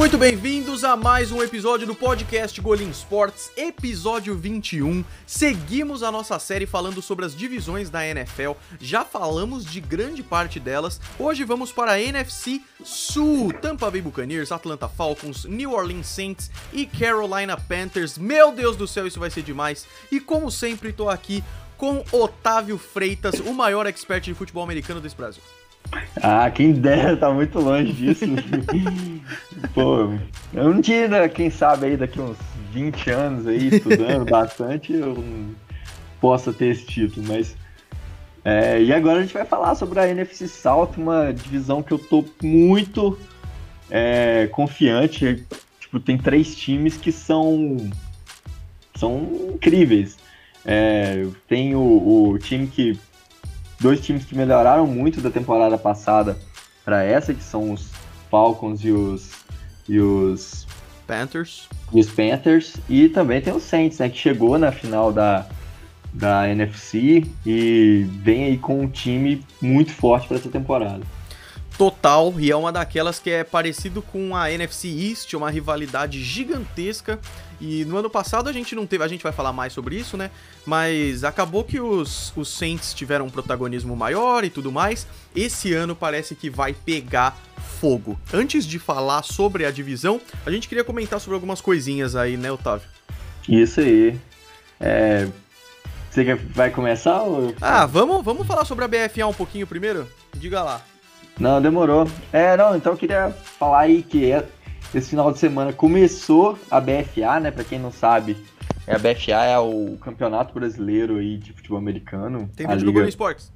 muito bem-vindos a mais um episódio do podcast Golim Sports, episódio 21. Seguimos a nossa série falando sobre as divisões da NFL. Já falamos de grande parte delas. Hoje vamos para a NFC Sul. Tampa Bay Buccaneers, Atlanta Falcons, New Orleans Saints e Carolina Panthers. Meu Deus do céu, isso vai ser demais. E como sempre, tô aqui com Otávio Freitas, o maior expert de futebol americano desse Brasil. Ah, quem dera, tá muito longe disso. Pô, eu um dia, quem sabe aí daqui uns 20 anos aí, estudando bastante, eu possa ter esse título, mas. É, e agora a gente vai falar sobre a NFC South, uma divisão que eu tô muito é, confiante. Tipo, tem três times que são, são incríveis. É, tem o, o time que dois times que melhoraram muito da temporada passada para essa, que são os Falcons e os e os Panthers. E os Panthers e também tem o Saints, né, que chegou na final da da NFC e vem aí com um time muito forte para essa temporada total e é uma daquelas que é parecido com a NFC East, uma rivalidade gigantesca. E no ano passado a gente não teve, a gente vai falar mais sobre isso, né? Mas acabou que os, os Saints tiveram um protagonismo maior e tudo mais. Esse ano parece que vai pegar fogo. Antes de falar sobre a divisão, a gente queria comentar sobre algumas coisinhas aí, né, Otávio? Isso aí. É, você vai começar? Ou... Ah, vamos, vamos falar sobre a BFA um pouquinho primeiro? Diga lá. Não, demorou. É, não, então eu queria falar aí que é, esse final de semana começou a BFA, né? Pra quem não sabe, a BFA é o campeonato brasileiro aí de futebol americano. Tem vídeo Liga... do Golden Sports.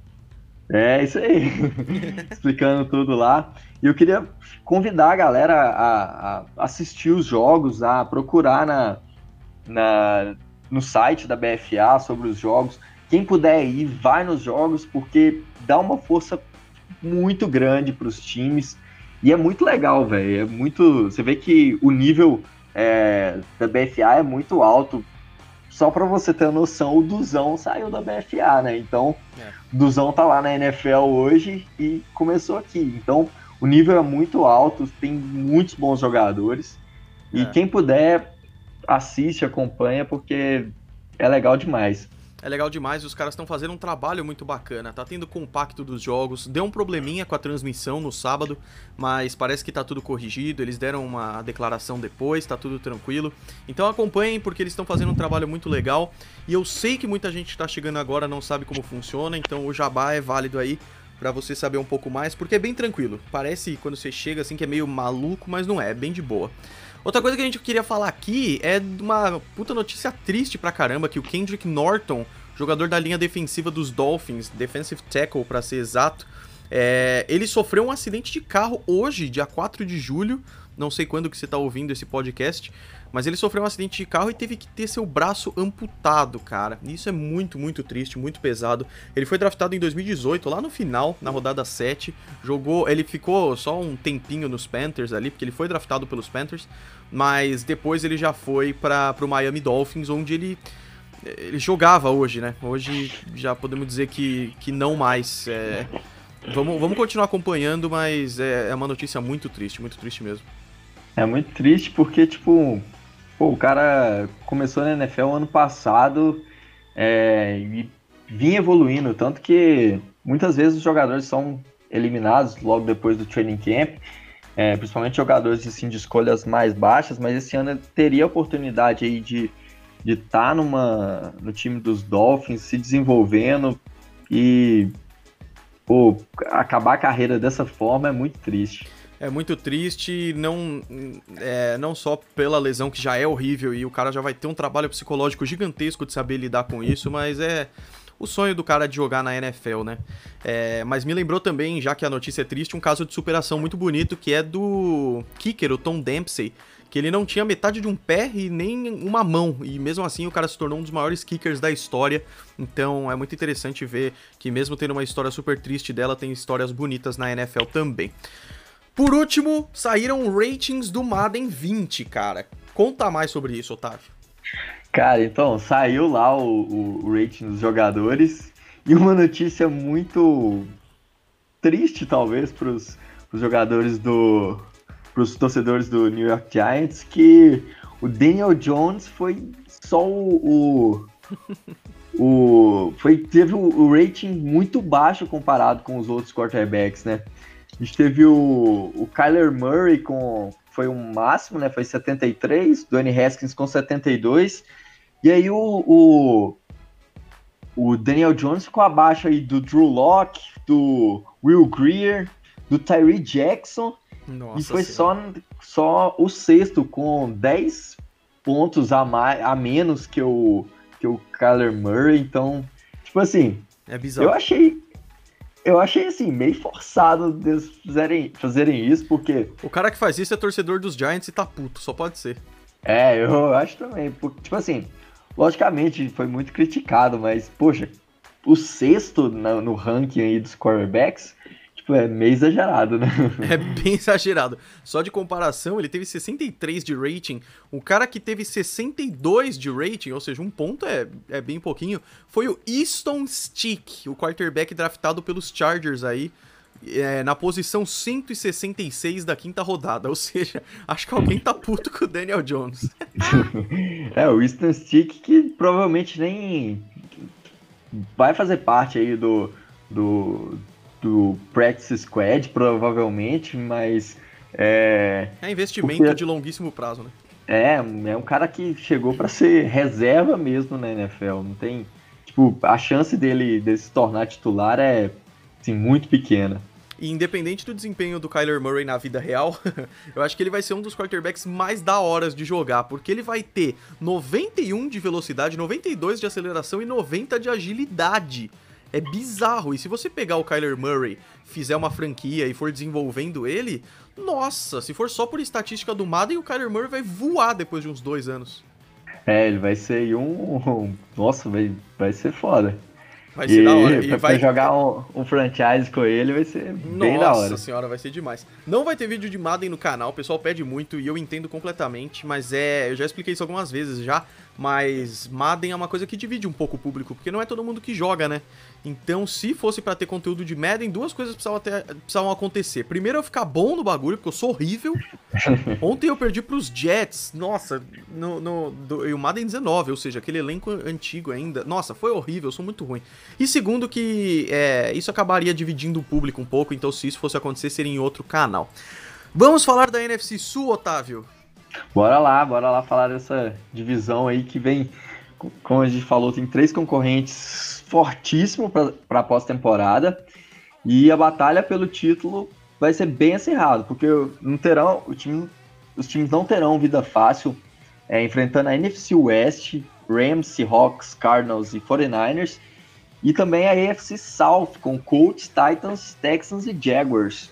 É, isso aí. Explicando tudo lá. E eu queria convidar a galera a, a, assistir os jogos, a procurar na, na, no site da BFA sobre os jogos. Quem puder ir, vai nos jogos, porque dá uma força muito grande para os times. E é muito legal, velho. É muito. Você vê que o nível é, da BFA é muito alto. Só para você ter noção, o Duzão saiu da BFA, né? Então, é. o Duzão tá lá na NFL hoje e começou aqui. Então, o nível é muito alto, tem muitos bons jogadores. E é. quem puder, assiste, acompanha, porque é legal demais é legal demais, os caras estão fazendo um trabalho muito bacana, tá tendo compacto dos jogos, deu um probleminha com a transmissão no sábado, mas parece que tá tudo corrigido, eles deram uma declaração depois, tá tudo tranquilo. Então acompanhem porque eles estão fazendo um trabalho muito legal e eu sei que muita gente tá chegando agora não sabe como funciona, então o jabá é válido aí para você saber um pouco mais, porque é bem tranquilo. Parece quando você chega assim que é meio maluco, mas não é, é bem de boa. Outra coisa que a gente queria falar aqui é uma puta notícia triste pra caramba que o Kendrick Norton, jogador da linha defensiva dos Dolphins, defensive tackle para ser exato, é, ele sofreu um acidente de carro hoje, dia 4 de julho, não sei quando que você tá ouvindo esse podcast, mas ele sofreu um acidente de carro e teve que ter seu braço amputado, cara. Isso é muito, muito triste, muito pesado. Ele foi draftado em 2018, lá no final, na rodada 7. Jogou, ele ficou só um tempinho nos Panthers ali, porque ele foi draftado pelos Panthers, mas depois ele já foi para o Miami Dolphins, onde ele ele jogava hoje, né? Hoje já podemos dizer que, que não mais. É... Vamos, vamos continuar acompanhando, mas é, é uma notícia muito triste, muito triste mesmo. É muito triste porque, tipo, Pô, o cara começou na NFL ano passado é, e vinha evoluindo, tanto que muitas vezes os jogadores são eliminados logo depois do training camp, é, principalmente jogadores assim, de escolhas mais baixas, mas esse ano teria a oportunidade aí de de estar tá numa no time dos Dolphins se desenvolvendo e pô, acabar a carreira dessa forma é muito triste. É muito triste, não, é, não só pela lesão que já é horrível e o cara já vai ter um trabalho psicológico gigantesco de saber lidar com isso, mas é o sonho do cara de jogar na NFL, né? É, mas me lembrou também, já que a notícia é triste, um caso de superação muito bonito que é do kicker, o Tom Dempsey, que ele não tinha metade de um pé e nem uma mão, e mesmo assim o cara se tornou um dos maiores kickers da história. Então é muito interessante ver que mesmo tendo uma história super triste dela, tem histórias bonitas na NFL também. Por último, saíram ratings do Madden 20, cara. Conta mais sobre isso, Otávio. Cara, então, saiu lá o, o rating dos jogadores e uma notícia muito triste, talvez, para os jogadores do, os torcedores do New York Giants que o Daniel Jones foi só o, o, o foi teve o, o, rating muito baixo comparado com os outros quarterbacks, né? A gente teve o, o Kyler Murray com foi um máximo, né? Foi 73, Dwayne Haskins com 72. E aí o, o, o Daniel Jones ficou abaixo aí do Drew Locke, do Will Greer, do Tyree Jackson. Nossa e foi só, só o sexto, com 10 pontos a, mais, a menos que o, que o Kyler Murray. Então, tipo assim, é bizarro. eu achei eu achei assim, meio forçado eles fazerem, fazerem isso, porque. O cara que faz isso é torcedor dos Giants e tá puto, só pode ser. É, eu acho também. Porque, tipo assim, logicamente foi muito criticado, mas, poxa, o sexto no, no ranking aí dos quarterbacks Tipo, é meio exagerado, né? É bem exagerado. Só de comparação, ele teve 63 de rating. O cara que teve 62 de rating, ou seja, um ponto é, é bem pouquinho, foi o Easton Stick, o quarterback draftado pelos Chargers aí. É, na posição 166 da quinta rodada. Ou seja, acho que alguém tá puto com o Daniel Jones. é, o Easton Stick que provavelmente nem vai fazer parte aí do, do, do Practice Squad, provavelmente, mas. É, é investimento porque... de longuíssimo prazo, né? É, é um cara que chegou para ser reserva mesmo na NFL. Não tem. Tipo, a chance dele, dele se tornar titular é assim, muito pequena. E independente do desempenho do Kyler Murray na vida real, eu acho que ele vai ser um dos quarterbacks mais da horas de jogar, porque ele vai ter 91 de velocidade, 92 de aceleração e 90 de agilidade. É bizarro. E se você pegar o Kyler Murray, fizer uma franquia e for desenvolvendo ele, nossa, se for só por estatística do Madden, o Kyler Murray vai voar depois de uns dois anos. É, ele vai ser um. Nossa, vai, vai ser foda. Vai ser e, da hora. E pra, vai jogar um, um, franchise com ele vai ser Nossa bem da hora. Nossa senhora, vai ser demais. Não vai ter vídeo de Madden no canal, o pessoal pede muito e eu entendo completamente, mas é. Eu já expliquei isso algumas vezes já. Mas Madden é uma coisa que divide um pouco o público, porque não é todo mundo que joga, né? Então, se fosse para ter conteúdo de Madden, duas coisas precisavam, ter, precisavam acontecer. Primeiro, eu ficar bom no bagulho, porque eu sou horrível. Ontem eu perdi pros Jets, nossa, no, no do, e o Madden 19, ou seja, aquele elenco antigo ainda. Nossa, foi horrível, eu sou muito ruim. E segundo, que é, isso acabaria dividindo o público um pouco, então se isso fosse acontecer, seria em outro canal. Vamos falar da NFC Sul, Otávio? Bora lá, bora lá falar dessa divisão aí que vem, como a gente falou, tem três concorrentes fortíssimos para a pós-temporada e a batalha pelo título vai ser bem acirrada, porque não terão, time, os times não terão vida fácil é, enfrentando a NFC West, Rams, Seahawks, Cardinals e 49ers, e também a AFC South com Colts, Titans, Texans e Jaguars.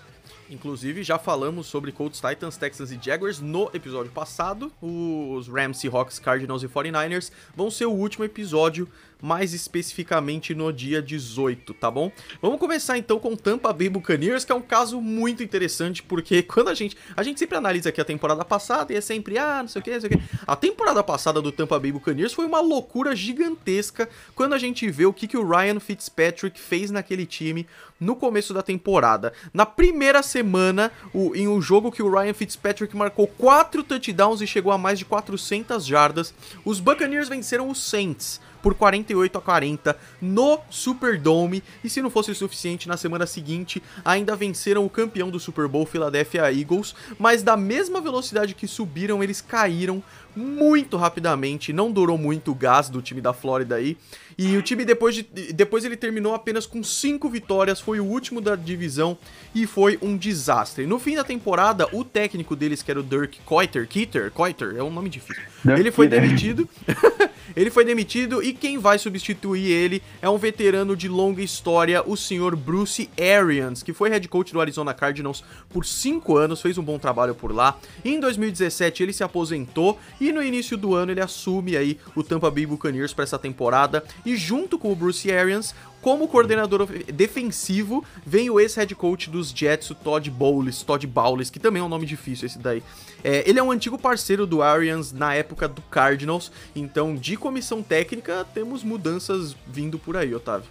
Inclusive, já falamos sobre Colts, Titans, Texans e Jaguars no episódio passado. Os Rams, Seahawks, Cardinals e 49ers vão ser o último episódio mais especificamente no dia 18, tá bom? Vamos começar então com Tampa Bay Buccaneers, que é um caso muito interessante, porque quando a gente. A gente sempre analisa aqui a temporada passada e é sempre, ah, não sei o que, não sei o que. A temporada passada do Tampa Bay Buccaneers foi uma loucura gigantesca quando a gente vê o que, que o Ryan Fitzpatrick fez naquele time no começo da temporada. Na primeira semana, o, em um jogo que o Ryan Fitzpatrick marcou 4 touchdowns e chegou a mais de 400 jardas, os Buccaneers venceram os Saints por 48 a 40 no Superdome. E se não fosse suficiente, na semana seguinte ainda venceram o campeão do Super Bowl, Philadelphia Eagles. Mas da mesma velocidade que subiram, eles caíram muito rapidamente. Não durou muito o gás do time da Flórida aí. E o time depois, de, depois ele terminou apenas com 5 vitórias, foi o último da divisão e foi um desastre. No fim da temporada, o técnico deles, que era o Dirk Coiter, Keiter, Coiter, é um nome difícil. Ele foi demitido. ele foi demitido e quem vai substituir ele é um veterano de longa história, o senhor Bruce Arians, que foi head coach do Arizona Cardinals por 5 anos, fez um bom trabalho por lá. Em 2017 ele se aposentou e no início do ano ele assume aí o Tampa Bay Buccaneers para essa temporada e junto com o Bruce Arians, como coordenador defensivo, vem o ex-head coach dos Jets, o Todd Bowles, Todd Bowles, que também é um nome difícil esse daí. É, ele é um antigo parceiro do Arians na época do Cardinals, então de comissão técnica temos mudanças vindo por aí, Otávio.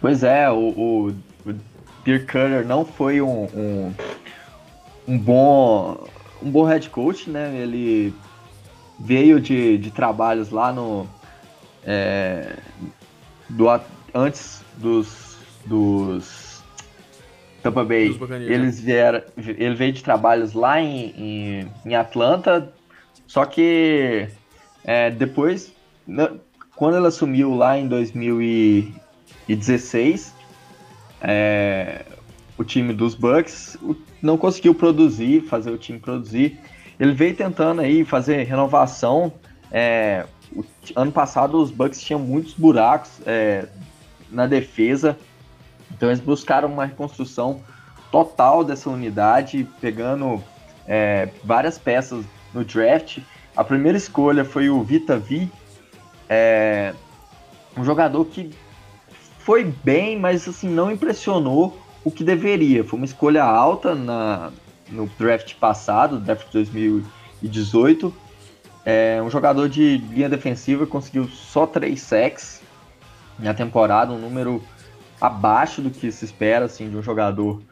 Pois é, o, o, o Dirk Cutter não foi um, um um bom um bom head coach, né? Ele veio de, de trabalhos lá no é, do, antes dos, dos Tampa Bay. Eles né? vieram, ele veio de trabalhos lá em, em, em Atlanta, só que é, depois, quando ele assumiu lá em 2016, é, o time dos Bucks não conseguiu produzir, fazer o time produzir. Ele veio tentando aí fazer renovação. É, o, ano passado os Bucks tinham muitos buracos é, na defesa, então eles buscaram uma reconstrução total dessa unidade, pegando é, várias peças no draft. A primeira escolha foi o Vita V, é, um jogador que foi bem, mas assim não impressionou o que deveria. Foi uma escolha alta na, no draft passado, draft 2018. É um jogador de linha defensiva conseguiu só 3 sacks na temporada, um número abaixo do que se espera assim, de um jogador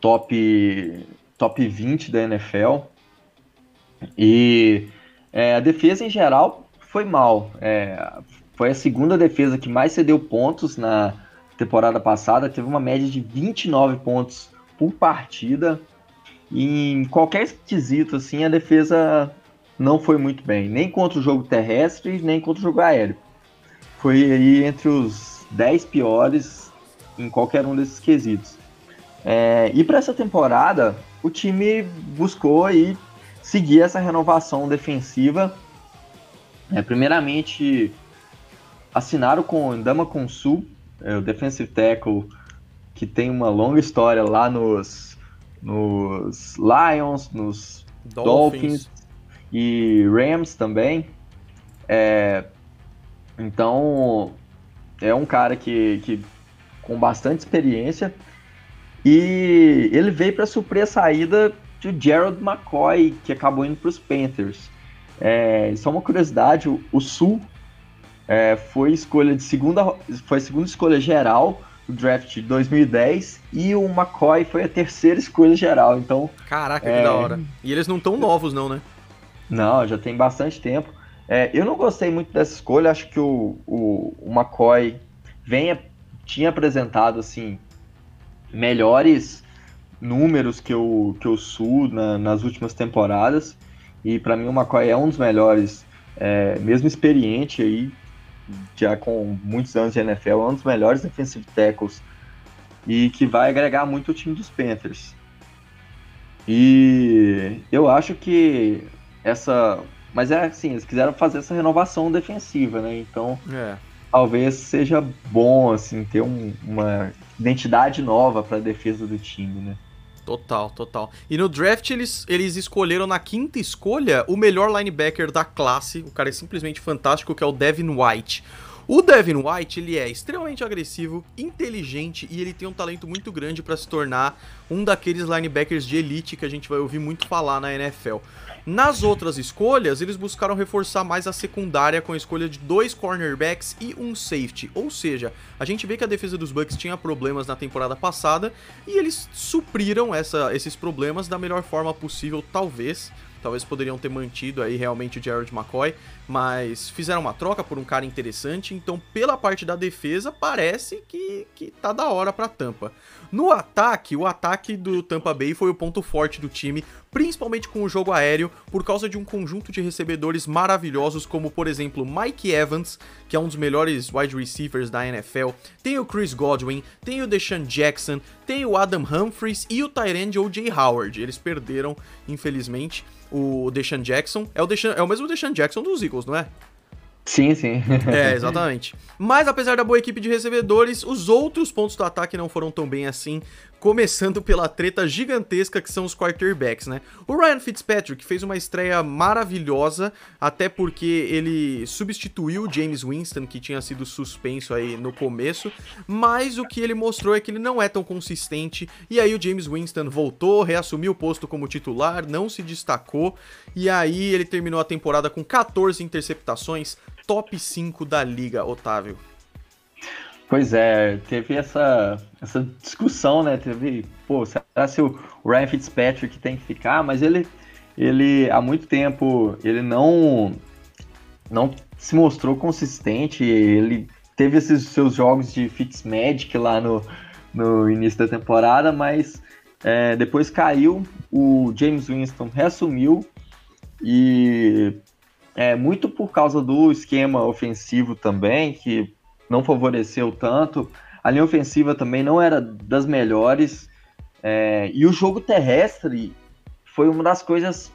top, top 20 da NFL. E é, a defesa em geral foi mal. É, foi a segunda defesa que mais cedeu pontos na temporada passada. Teve uma média de 29 pontos por partida. E em qualquer quesito, assim, a defesa não foi muito bem. Nem contra o jogo terrestre, nem contra o jogo aéreo. Foi aí entre os 10 piores em qualquer um desses quesitos. É, e para essa temporada, o time buscou aí seguir essa renovação defensiva. É, primeiramente, assinaram com Ndama Konsu, é, o defensive tackle, que tem uma longa história lá nos, nos Lions, nos Dolphins, Dolphins e Rams também. É, então, é um cara que, que com bastante experiência. E ele veio para suprir a saída de Gerald McCoy, que acabou indo para os Panthers. É, só uma curiosidade, o, o Sul é, foi escolha de segunda, foi a segunda escolha geral do draft de 2010 e o McCoy foi a terceira escolha geral. Então, caraca, é, que da hora. E eles não tão novos não, né? Não, já tem bastante tempo. É, eu não gostei muito dessa escolha. Acho que o, o, o McCoy venha, tinha apresentado assim melhores números que o, que o Sul na, nas últimas temporadas. E para mim o McCoy é um dos melhores, é, mesmo experiente aí, já com muitos anos de NFL, é um dos melhores defensive tackles e que vai agregar muito o time dos Panthers. E eu acho que essa. Mas é assim, eles quiseram fazer essa renovação defensiva, né? Então é. talvez seja bom assim ter um, uma identidade nova para a defesa do time, né? Total, total. E no draft eles, eles escolheram na quinta escolha o melhor linebacker da classe. O cara é simplesmente fantástico, que é o Devin White. O Devin White, ele é extremamente agressivo, inteligente e ele tem um talento muito grande para se tornar um daqueles linebackers de elite que a gente vai ouvir muito falar na NFL. Nas outras escolhas, eles buscaram reforçar mais a secundária com a escolha de dois cornerbacks e um safety. Ou seja, a gente vê que a defesa dos Bucks tinha problemas na temporada passada e eles supriram essa, esses problemas da melhor forma possível, talvez. Talvez poderiam ter mantido aí realmente o Jared McCoy, mas fizeram uma troca por um cara interessante, então pela parte da defesa parece que, que tá da hora pra Tampa. No ataque, o ataque do Tampa Bay foi o ponto forte do time, principalmente com o jogo aéreo, por causa de um conjunto de recebedores maravilhosos, como por exemplo Mike Evans, que é um dos melhores wide receivers da NFL, tem o Chris Godwin, tem o Deshaun Jackson, tem o Adam Humphries e o Tyrande O.J. Howard. Eles perderam, infelizmente, o Deshaun Jackson. É o, Deshaun, é o mesmo Deshaun Jackson dos Eagles, não é? Sim, sim. é, exatamente. Mas apesar da boa equipe de recebedores, os outros pontos do ataque não foram tão bem assim, começando pela treta gigantesca que são os quarterbacks, né? O Ryan Fitzpatrick fez uma estreia maravilhosa, até porque ele substituiu o James Winston, que tinha sido suspenso aí no começo, mas o que ele mostrou é que ele não é tão consistente, e aí o James Winston voltou, reassumiu o posto como titular, não se destacou, e aí ele terminou a temporada com 14 interceptações, top 5 da liga, Otávio. Pois é, teve essa, essa discussão, né? Teve, pô, será se o Ryan Fitzpatrick tem que ficar? Mas ele, ele há muito tempo, ele não, não se mostrou consistente. Ele teve esses seus jogos de Fitzmagic lá no, no início da temporada, mas é, depois caiu, o James Winston reassumiu e é muito por causa do esquema ofensivo também, que não favoreceu tanto. A linha ofensiva também não era das melhores. É, e o jogo terrestre foi uma das coisas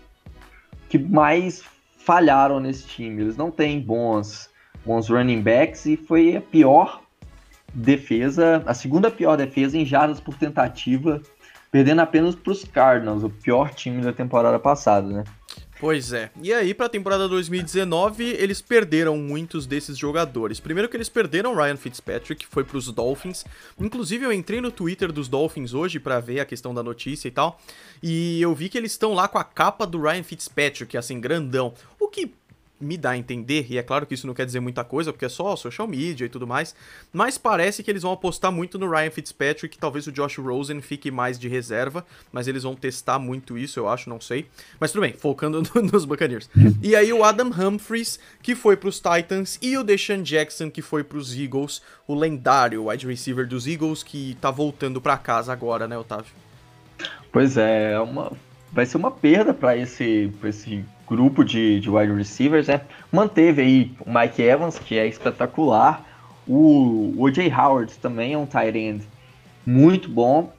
que mais falharam nesse time. Eles não têm bons, bons running backs e foi a pior defesa, a segunda pior defesa em jardas por tentativa, perdendo apenas para os Cardinals, o pior time da temporada passada, né? Pois é. E aí, pra temporada 2019, eles perderam muitos desses jogadores. Primeiro que eles perderam Ryan Fitzpatrick, foi pros Dolphins. Inclusive, eu entrei no Twitter dos Dolphins hoje para ver a questão da notícia e tal. E eu vi que eles estão lá com a capa do Ryan Fitzpatrick, assim, grandão. O que me dá a entender, e é claro que isso não quer dizer muita coisa, porque é só social media e tudo mais, mas parece que eles vão apostar muito no Ryan Fitzpatrick, talvez o Josh Rosen fique mais de reserva, mas eles vão testar muito isso, eu acho, não sei. Mas tudo bem, focando no, nos Buccaneers. E aí o Adam Humphries, que foi pros Titans, e o Deshaun Jackson, que foi pros Eagles, o lendário wide receiver dos Eagles, que tá voltando para casa agora, né, Otávio? Pois é, é uma, vai ser uma perda para esse, esse grupo de, de wide receivers, né? Manteve aí o Mike Evans, que é espetacular. O, o O.J. Howard também é um tight end muito bom.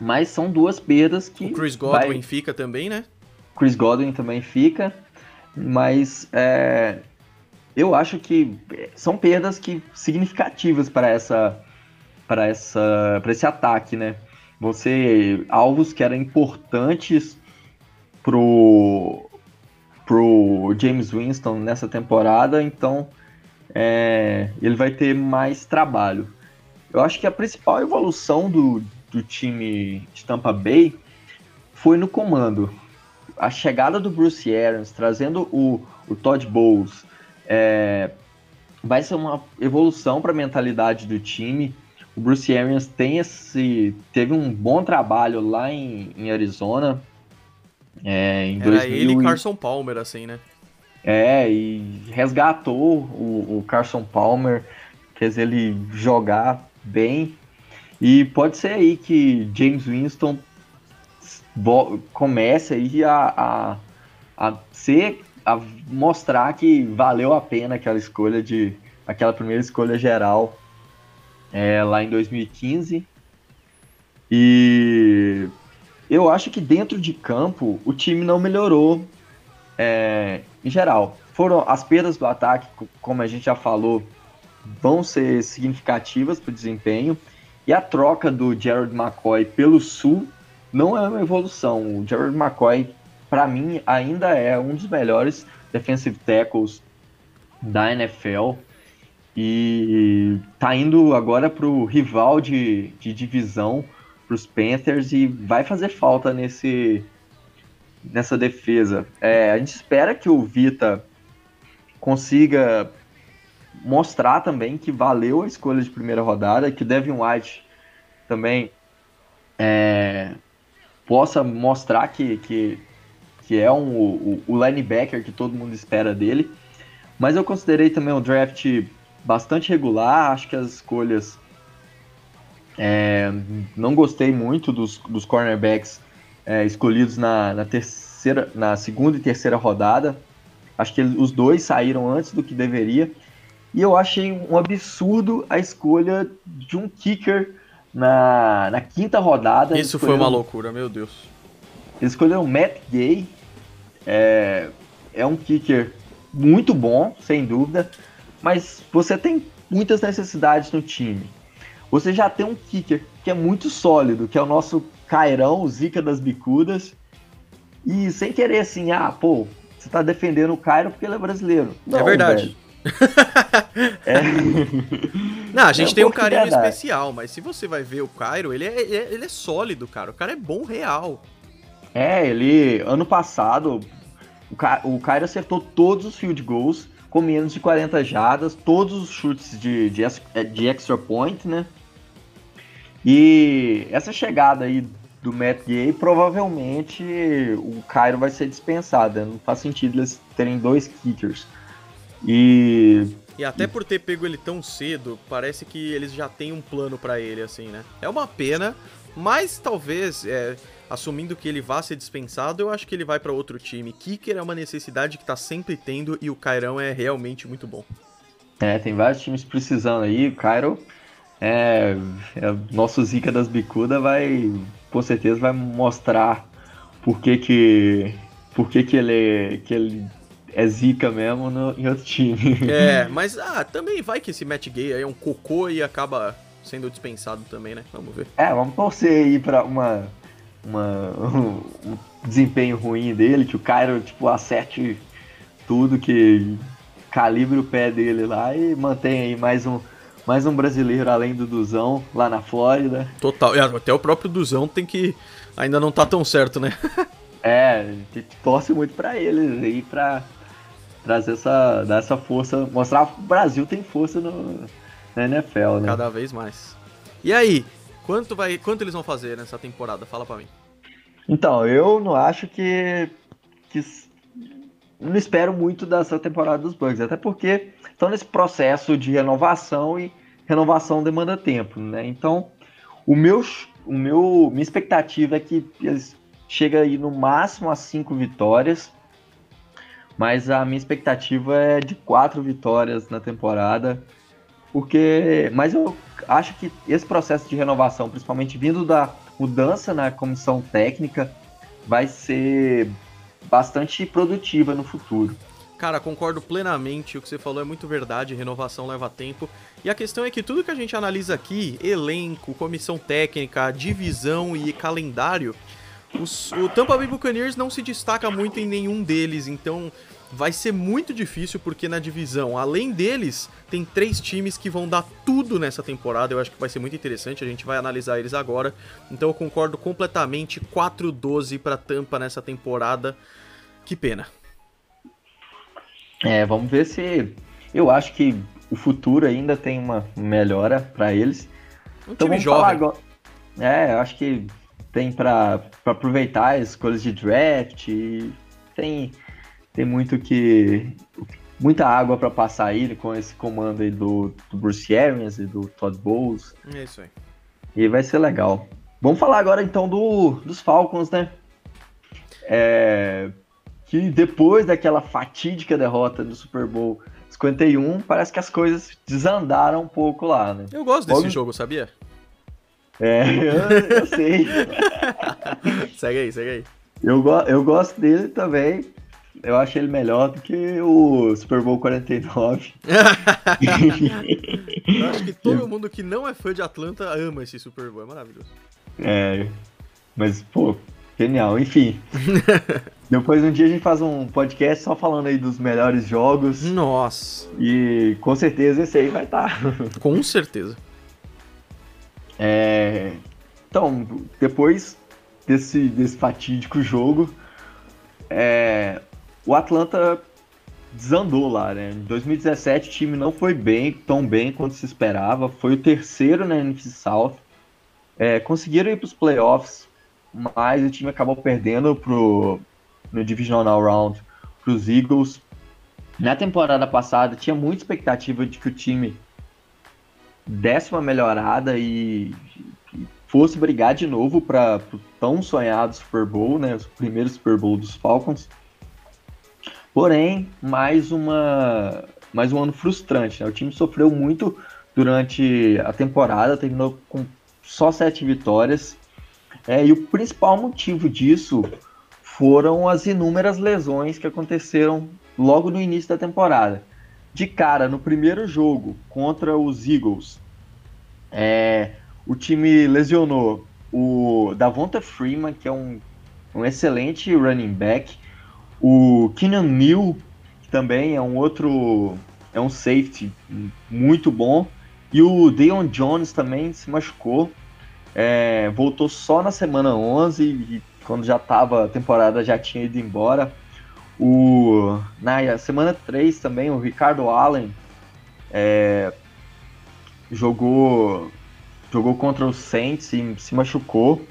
Mas são duas perdas que. O Chris Godwin vai... fica também, né? Chris Godwin também fica. Mas é, eu acho que são perdas que significativas para essa para essa para esse ataque, né? Você alvos que eram importantes pro pro James Winston nessa temporada, então é, ele vai ter mais trabalho. Eu acho que a principal evolução do, do time de Tampa Bay foi no comando. A chegada do Bruce Arians, trazendo o, o Todd Bowles, é, vai ser uma evolução para a mentalidade do time. O Bruce Arians tem esse, teve um bom trabalho lá em, em Arizona, é, em Era 2000 ele e Carson Palmer, assim, né? É, e resgatou o, o Carson Palmer, fez ele jogar bem. E pode ser aí que James Winston comece aí a, a, a ser a mostrar que valeu a pena aquela escolha de aquela primeira escolha geral é, lá em 2015 e eu acho que dentro de campo o time não melhorou é, em geral. Foram as perdas do ataque, como a gente já falou, vão ser significativas para o desempenho. E a troca do Jared McCoy pelo Sul não é uma evolução. O Jared McCoy, para mim, ainda é um dos melhores defensive tackles da NFL. E tá indo agora para o rival de, de divisão os Panthers e vai fazer falta nesse nessa defesa. É, a gente espera que o Vita consiga mostrar também que valeu a escolha de primeira rodada, que o Devin White também é, possa mostrar que, que, que é um, o, o linebacker que todo mundo espera dele. Mas eu considerei também um draft bastante regular, acho que as escolhas é, não gostei muito dos, dos cornerbacks é, escolhidos na, na, terceira, na segunda e terceira rodada. Acho que os dois saíram antes do que deveria. E eu achei um absurdo a escolha de um kicker na, na quinta rodada. Isso foi uma loucura, meu Deus. Eles escolheram Matt Gay. É, é um kicker muito bom, sem dúvida. Mas você tem muitas necessidades no time você já tem um kicker que é muito sólido, que é o nosso Cairão, o Zica das Bicudas. E sem querer assim, ah, pô, você tá defendendo o Cairo porque ele é brasileiro. É Não, é verdade. é... Não, a gente é um tem um carinho especial, mas se você vai ver o Cairo, ele é, ele é, ele é sólido, cara. O cara é bom real. É, ele. Ano passado, o, Ca... o Cairo acertou todos os field goals. com menos de 40 jardas, todos os chutes de, de, de extra point, né? E essa chegada aí do Matt Gay, provavelmente o Cairo vai ser dispensado. Né? Não faz sentido eles terem dois kickers. E e até por ter pego ele tão cedo, parece que eles já têm um plano para ele, assim, né? É uma pena, mas talvez, é, assumindo que ele vá ser dispensado, eu acho que ele vai para outro time. Kicker é uma necessidade que tá sempre tendo e o Cairão é realmente muito bom. É, tem vários times precisando aí. O Cairo é, é nosso Zica das Bicuda vai, com certeza, vai mostrar por que que, por que, que ele, que ele é zica mesmo no, em outro time. É, mas ah, também vai que esse Matt Gay aí é um cocô e acaba sendo dispensado também, né? Vamos ver. É, vamos torcer aí pra uma, uma, um, um desempenho ruim dele, que o Cairo, tipo, acerte tudo, que calibre o pé dele lá e mantenha aí mais um, mais um brasileiro além do Duzão lá na Flórida. Total, até o próprio Duzão tem que. Ainda não tá tão certo, né? é, torce muito pra eles aí, pra trazer essa, dar essa força, mostrar que o Brasil tem força no, na NFL, né? Cada vez mais. E aí, quanto, vai, quanto eles vão fazer nessa temporada? Fala para mim. Então, eu não acho que, que. Não espero muito dessa temporada dos Bucks, até porque estão nesse processo de renovação e renovação demanda tempo, né? Então, o meu, o meu, minha expectativa é que eles cheguem aí no máximo a cinco vitórias mas a minha expectativa é de quatro vitórias na temporada, porque, mas eu acho que esse processo de renovação, principalmente vindo da mudança na comissão técnica, vai ser bastante produtiva no futuro. Cara, concordo plenamente, o que você falou é muito verdade, renovação leva tempo. E a questão é que tudo que a gente analisa aqui, elenco, comissão técnica, divisão e calendário, os, o Tampa Bay Buccaneers não se destaca muito em nenhum deles, então vai ser muito difícil porque na divisão, além deles, tem três times que vão dar tudo nessa temporada. Eu acho que vai ser muito interessante, a gente vai analisar eles agora. Então eu concordo completamente 4-12 para Tampa nessa temporada. Que pena. É, vamos ver se eu acho que o futuro ainda tem uma melhora para eles. Um então time jovem. Agora... É, eu acho que tem para aproveitar as escolhas de draft, tem tem muito que muita água para passar aí com esse comando aí do, do Bruce Arians e do Todd Bowles. É isso aí. E vai ser legal. Vamos falar agora então do, dos Falcons, né? É, que depois daquela fatídica derrota do Super Bowl 51, parece que as coisas desandaram um pouco lá, né? Eu gosto desse Logo... jogo, sabia? É, eu, eu sei. segue aí, segue aí. Eu, eu gosto dele também eu acho ele melhor do que o Super Bowl 49. eu acho que todo mundo que não é fã de Atlanta ama esse Super Bowl, é maravilhoso. É, mas, pô, genial. Enfim, depois um dia a gente faz um podcast só falando aí dos melhores jogos. Nossa. E com certeza esse aí vai estar. Tá. Com certeza. É, então, depois desse, desse fatídico jogo, é, o Atlanta desandou lá, né? Em 2017 o time não foi bem, tão bem quanto se esperava. Foi o terceiro na NFC South. É, conseguiram ir para os playoffs, mas o time acabou perdendo pro, no Divisional Round para os Eagles. Na temporada passada tinha muita expectativa de que o time desse uma melhorada e, e fosse brigar de novo para o tão sonhado Super Bowl, né? O primeiro Super Bowl dos Falcons. Porém, mais, uma, mais um ano frustrante. Né? O time sofreu muito durante a temporada, terminou com só sete vitórias. É, e o principal motivo disso foram as inúmeras lesões que aconteceram logo no início da temporada. De cara, no primeiro jogo contra os Eagles, é, o time lesionou o Davonta Freeman, que é um, um excelente running back, o Keenan Mill, que também é um outro, é um safety muito bom. E o Deion Jones também se machucou. É, voltou só na semana 11 e quando já estava a temporada já tinha ido embora. O, na semana 3 também, o Ricardo Allen é, jogou jogou contra o Saints e se machucou.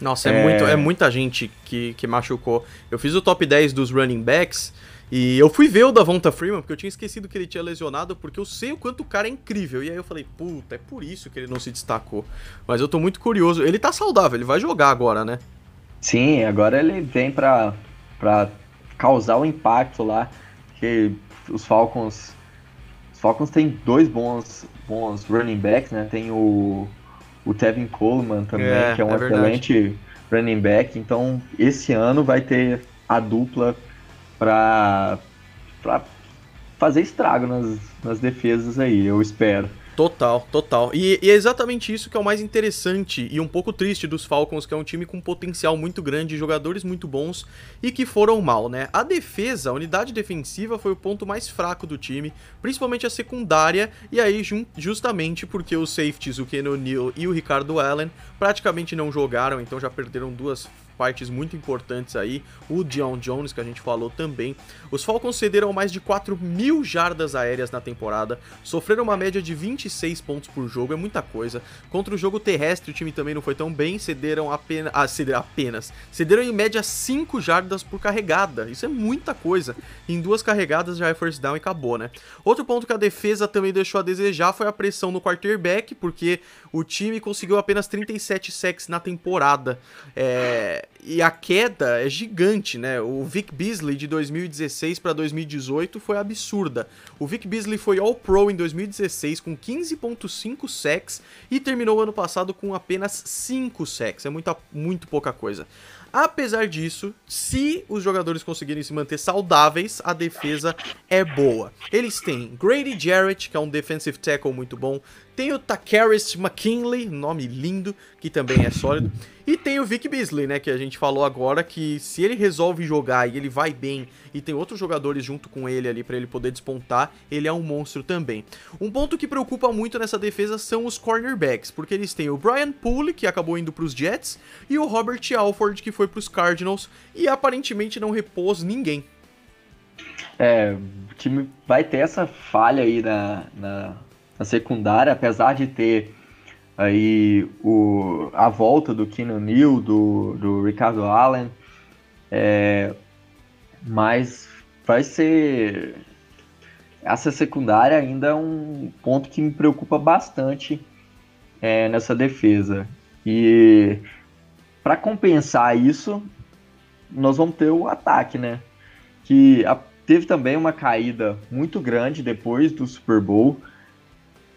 Nossa, é, é... Muito, é muita gente que, que machucou. Eu fiz o top 10 dos running backs e eu fui ver o Davonta Freeman, porque eu tinha esquecido que ele tinha lesionado, porque eu sei o quanto o cara é incrível. E aí eu falei, puta, é por isso que ele não se destacou. Mas eu tô muito curioso. Ele tá saudável, ele vai jogar agora, né? Sim, agora ele vem pra, pra causar o impacto lá. Que os Falcons. Os Falcons tem dois bons, bons running backs, né? Tem o, o Tevin Coleman também, é, que é um é excelente running back. Então, esse ano vai ter a dupla para fazer estrago nas, nas defesas aí, eu espero. Total, total. E, e, é exatamente isso que é o mais interessante e um pouco triste dos Falcons, que é um time com potencial muito grande, jogadores muito bons e que foram mal, né? A defesa, a unidade defensiva foi o ponto mais fraco do time, principalmente a secundária, e aí justamente porque os safeties, o Ken O'Neill e o Ricardo Allen, praticamente não jogaram, então já perderam duas partes muito importantes aí, o Dion Jones, que a gente falou também. Os Falcons cederam mais de 4 mil jardas aéreas na temporada, sofreram uma média de 26 pontos por jogo, é muita coisa. Contra o jogo terrestre, o time também não foi tão bem, cederam apenas, ah, cederam apenas, cederam em média 5 jardas por carregada, isso é muita coisa. Em duas carregadas já é first down e acabou, né? Outro ponto que a defesa também deixou a desejar foi a pressão no quarterback, porque o time conseguiu apenas 37 sacks na temporada. É, e a queda é gigante, né? O Vic Beasley de 2016 para 2018 foi absurda. O Vic Beasley foi All-Pro em 2016 com 15.5 sacks e terminou o ano passado com apenas 5 sacks. É muita, muito pouca coisa. Apesar disso, se os jogadores conseguirem se manter saudáveis, a defesa é boa. Eles têm Grady Jarrett, que é um defensive tackle muito bom. Tem o Takaris McKinley, nome lindo, que também é sólido. E tem o Vic Beasley, né, que a gente falou agora que se ele resolve jogar e ele vai bem e tem outros jogadores junto com ele ali para ele poder despontar, ele é um monstro também. Um ponto que preocupa muito nessa defesa são os cornerbacks, porque eles têm o Brian Poole, que acabou indo para os Jets, e o Robert Alford, que foi para os Cardinals e aparentemente não repôs ninguém. É, o time vai ter essa falha aí na, na, na secundária, apesar de ter aí o, a volta do Keanu Neal, do, do Ricardo Allen, é, mas vai ser essa secundária ainda é um ponto que me preocupa bastante é, nessa defesa. E para compensar isso, nós vamos ter o ataque, né? Que a, teve também uma caída muito grande depois do Super Bowl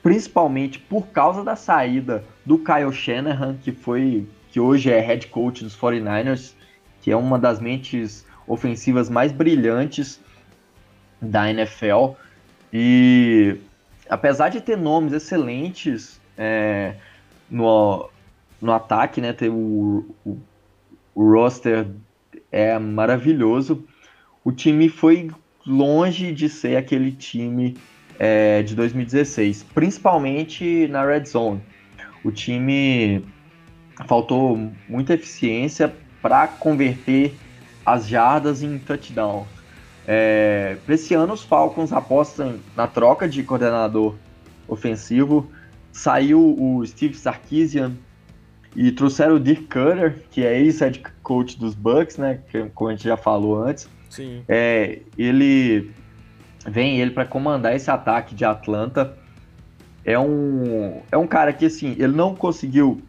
principalmente por causa da saída do Kyle Shanahan, que foi que hoje é head coach dos 49ers, que é uma das mentes ofensivas mais brilhantes da NFL. E apesar de ter nomes excelentes é, no, no ataque, né, ter o, o, o roster é maravilhoso, o time foi longe de ser aquele time é, de 2016, principalmente na red zone. O time faltou muita eficiência para converter as jardas em touchdown. É, para esse ano, os Falcons apostam na troca de coordenador ofensivo. Saiu o Steve Sarkisian e trouxeram o Dirk Cutter, que é ex-head coach dos Bucks, né? Como a gente já falou antes. Sim. É, ele vem ele para comandar esse ataque de Atlanta. É um, é um cara que, assim, ele não conseguiu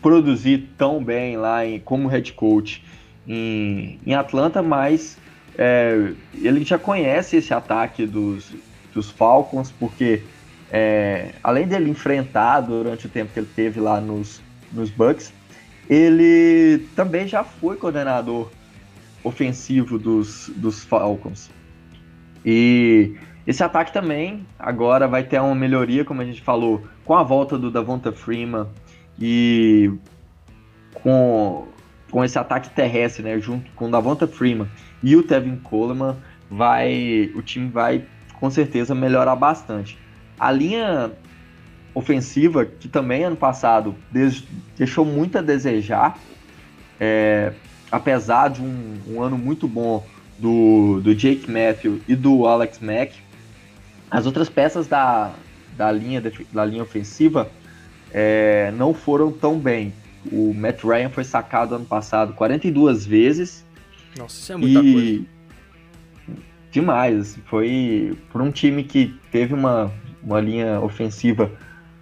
produzir tão bem lá em, como head coach em, em Atlanta, mas é, ele já conhece esse ataque dos, dos Falcons, porque é, além dele enfrentar durante o tempo que ele teve lá nos, nos Bucks, ele também já foi coordenador ofensivo dos, dos Falcons. E esse ataque também agora vai ter uma melhoria, como a gente falou, com a volta do Davonta Freeman e com, com esse ataque terrestre, né, junto com o Davonta Freeman e o Tevin Coleman, vai, o time vai com certeza melhorar bastante. A linha ofensiva, que também ano passado deixou muito a desejar, é, apesar de um, um ano muito bom do, do Jake Matthew e do Alex Mack. As outras peças da, da, linha, da linha ofensiva é, não foram tão bem. O Matt Ryan foi sacado ano passado 42 vezes. Nossa, isso é muita e... coisa. Demais. Assim, foi por um time que teve uma, uma linha ofensiva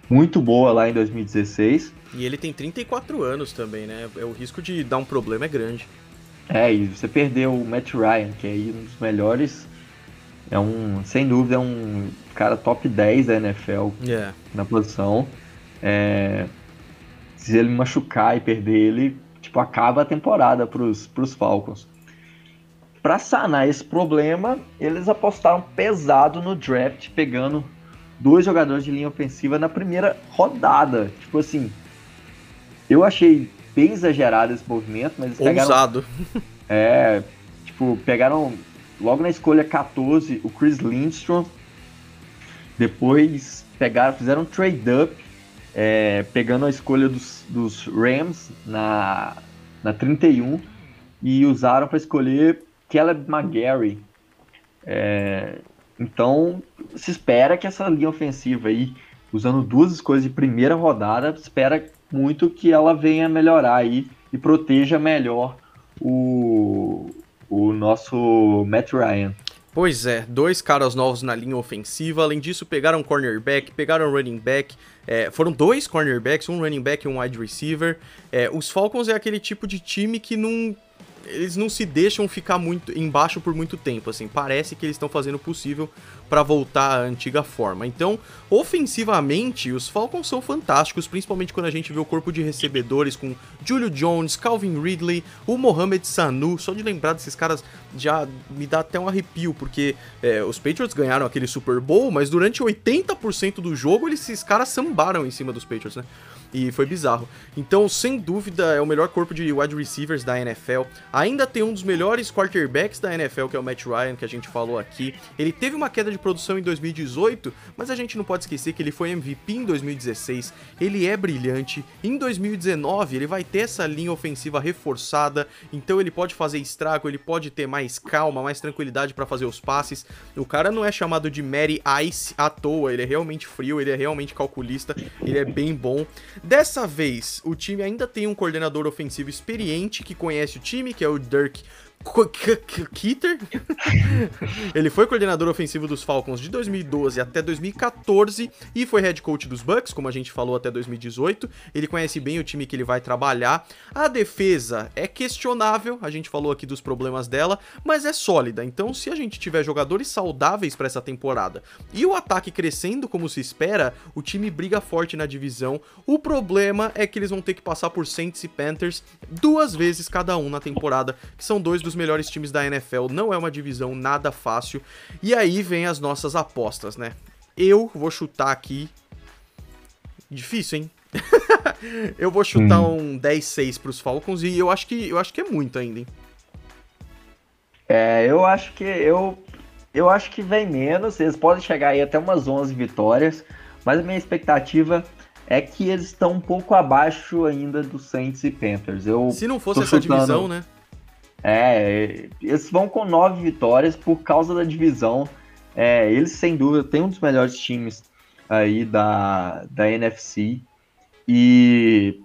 muito boa lá em 2016. E ele tem 34 anos também, né? É, o risco de dar um problema é grande. É, e você perdeu o Matt Ryan, que é um dos melhores. É um, sem dúvida, é um cara top 10 da NFL yeah. na posição. É, se ele machucar e perder ele, tipo, acaba a temporada pros, pros Falcons. Para sanar esse problema, eles apostaram pesado no draft, pegando dois jogadores de linha ofensiva na primeira rodada. Tipo assim, eu achei bem exagerado esse movimento, mas eles Ousado. pegaram. É, tipo, pegaram logo na escolha 14 o Chris Lindstrom. Depois pegaram, fizeram um trade up, é, pegando a escolha dos, dos Rams na, na 31 e usaram para escolher Caleb McGarry. É, então, se espera que essa linha ofensiva aí, usando duas escolhas de primeira rodada, espera muito que ela venha melhorar aí e proteja melhor o, o nosso Matt Ryan. Pois é, dois caras novos na linha ofensiva. Além disso, pegaram cornerback, pegaram running back. É, foram dois cornerbacks, um running back e um wide receiver. É, os Falcons é aquele tipo de time que não eles não se deixam ficar muito embaixo por muito tempo, assim. Parece que eles estão fazendo o possível para voltar à antiga forma. Então, ofensivamente, os Falcons são fantásticos, principalmente quando a gente vê o corpo de recebedores com Julio Jones, Calvin Ridley, o Mohamed Sanu. Só de lembrar desses caras já me dá até um arrepio, porque é, os Patriots ganharam aquele Super Bowl, mas durante 80% do jogo eles, esses caras sambaram em cima dos Patriots, né? E foi bizarro. Então, sem dúvida, é o melhor corpo de wide receivers da NFL. Ainda tem um dos melhores quarterbacks da NFL, que é o Matt Ryan, que a gente falou aqui. Ele teve uma queda de produção em 2018, mas a gente não pode esquecer que ele foi MVP em 2016. Ele é brilhante. Em 2019, ele vai ter essa linha ofensiva reforçada, então ele pode fazer estrago, ele pode ter mais calma, mais tranquilidade para fazer os passes. O cara não é chamado de Mary Ice à toa, ele é realmente frio, ele é realmente calculista, ele é bem bom. Dessa vez, o time ainda tem um coordenador ofensivo experiente que conhece o time, que é o Dirk Kitter. ele foi coordenador ofensivo dos Falcons de 2012 até 2014 e foi head coach dos Bucks, como a gente falou, até 2018. Ele conhece bem o time que ele vai trabalhar. A defesa é questionável, a gente falou aqui dos problemas dela, mas é sólida. Então, se a gente tiver jogadores saudáveis para essa temporada e o ataque crescendo como se espera, o time briga forte na divisão. O problema é que eles vão ter que passar por Saints e Panthers duas vezes cada um na temporada, que são dois dos melhores times da NFL, não é uma divisão nada fácil. E aí vem as nossas apostas, né? Eu vou chutar aqui. Difícil, hein? eu vou chutar hum. um 10-6 pros Falcons e eu acho que eu acho que é muito ainda, hein? É, eu acho que eu eu acho que vem menos, eles podem chegar aí até umas 11 vitórias, mas a minha expectativa é que eles estão um pouco abaixo ainda do Saints e Panthers. Eu Se não fosse essa chutando... divisão, né? É, eles vão com nove vitórias por causa da divisão. É, eles, sem dúvida, têm um dos melhores times aí da, da NFC. E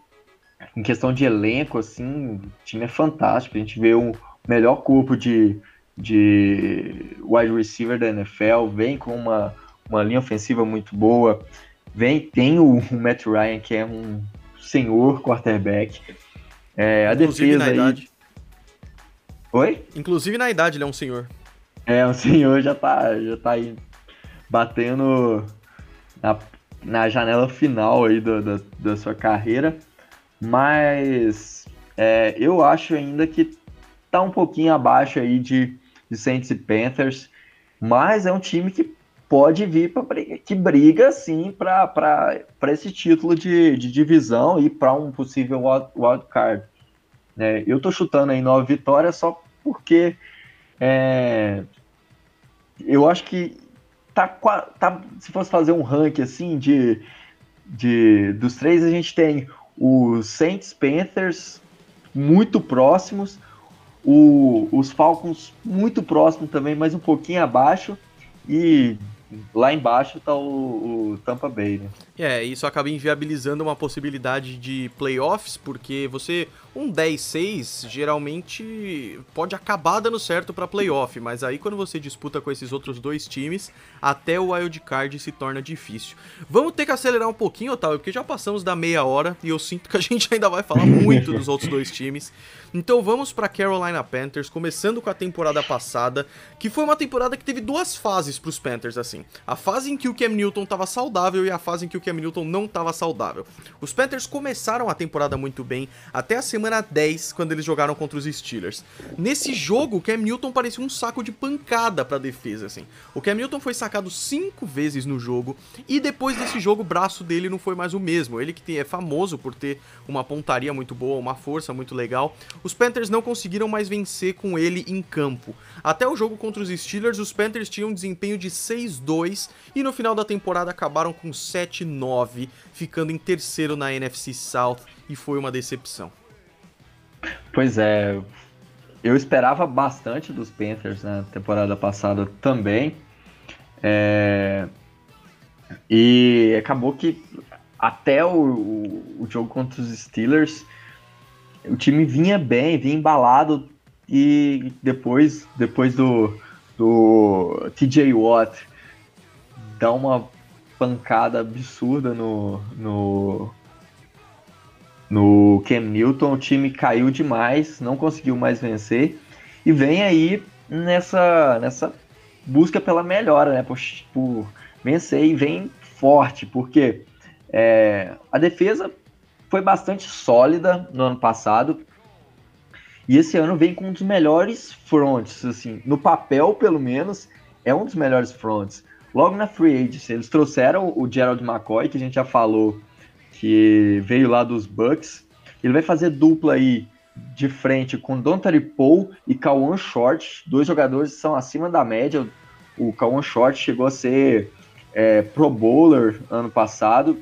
em questão de elenco, assim, o time é fantástico. A gente vê o melhor corpo de, de wide receiver da NFL, vem com uma, uma linha ofensiva muito boa. Vem, tem o, o Matt Ryan, que é um senhor quarterback. É, a Inclusive defesa aí, Oi? Inclusive na idade ele é um senhor. É, um senhor já tá, já tá aí batendo na, na janela final aí do, do da sua carreira. Mas é, eu acho ainda que tá um pouquinho abaixo aí de, de Saints e Panthers. Mas é um time que pode vir para briga, que briga sim para esse título de, de divisão e para um possível wild, wild card. É, eu tô chutando aí nove vitórias só porque é, eu acho que tá, tá, se fosse fazer um ranking assim de, de dos três, a gente tem os Saints Panthers muito próximos, O, os Falcons muito próximo também, mas um pouquinho abaixo. E lá embaixo tá o, o, Tampa Bay, né? É, isso acaba inviabilizando uma possibilidade de playoffs, porque você um 10-6 geralmente pode acabar dando certo para playoff, mas aí quando você disputa com esses outros dois times, até o wild card se torna difícil. Vamos ter que acelerar um pouquinho, Otávio, porque já passamos da meia hora e eu sinto que a gente ainda vai falar muito dos outros dois times. Então vamos para Carolina Panthers, começando com a temporada passada, que foi uma temporada que teve duas fases para os Panthers assim. A fase em que o Cam Newton estava saudável e a fase em que o Cam Newton não estava saudável. Os Panthers começaram a temporada muito bem até a semana semana 10, quando eles jogaram contra os Steelers. Nesse jogo, o Cam Newton parecia um saco de pancada pra defesa, assim. O Cam Newton foi sacado cinco vezes no jogo, e depois desse jogo, o braço dele não foi mais o mesmo. Ele que é famoso por ter uma pontaria muito boa, uma força muito legal. Os Panthers não conseguiram mais vencer com ele em campo. Até o jogo contra os Steelers, os Panthers tinham um desempenho de 6-2 e no final da temporada acabaram com 7-9, ficando em terceiro na NFC South e foi uma decepção. Pois é, eu esperava bastante dos Panthers na temporada passada também. É... E acabou que até o, o, o, jogo contra os Steelers, o time vinha bem, vinha embalado e depois, depois do, do TJ Watt dar uma pancada absurda no, no, no Cam Newton, o time caiu demais, não conseguiu mais vencer e vem aí nessa, nessa busca pela melhora, né? Por, por vencer e vem forte, porque é, a defesa foi bastante sólida no ano passado e esse ano vem com um dos melhores fronts, assim, no papel pelo menos é um dos melhores fronts. Logo na free agency eles trouxeram o Gerald McCoy que a gente já falou que veio lá dos Bucks. Ele vai fazer dupla aí de frente com Dontari Paul e Kawan Short, dois jogadores que são acima da média. O Kawan Short chegou a ser é, Pro Bowler ano passado.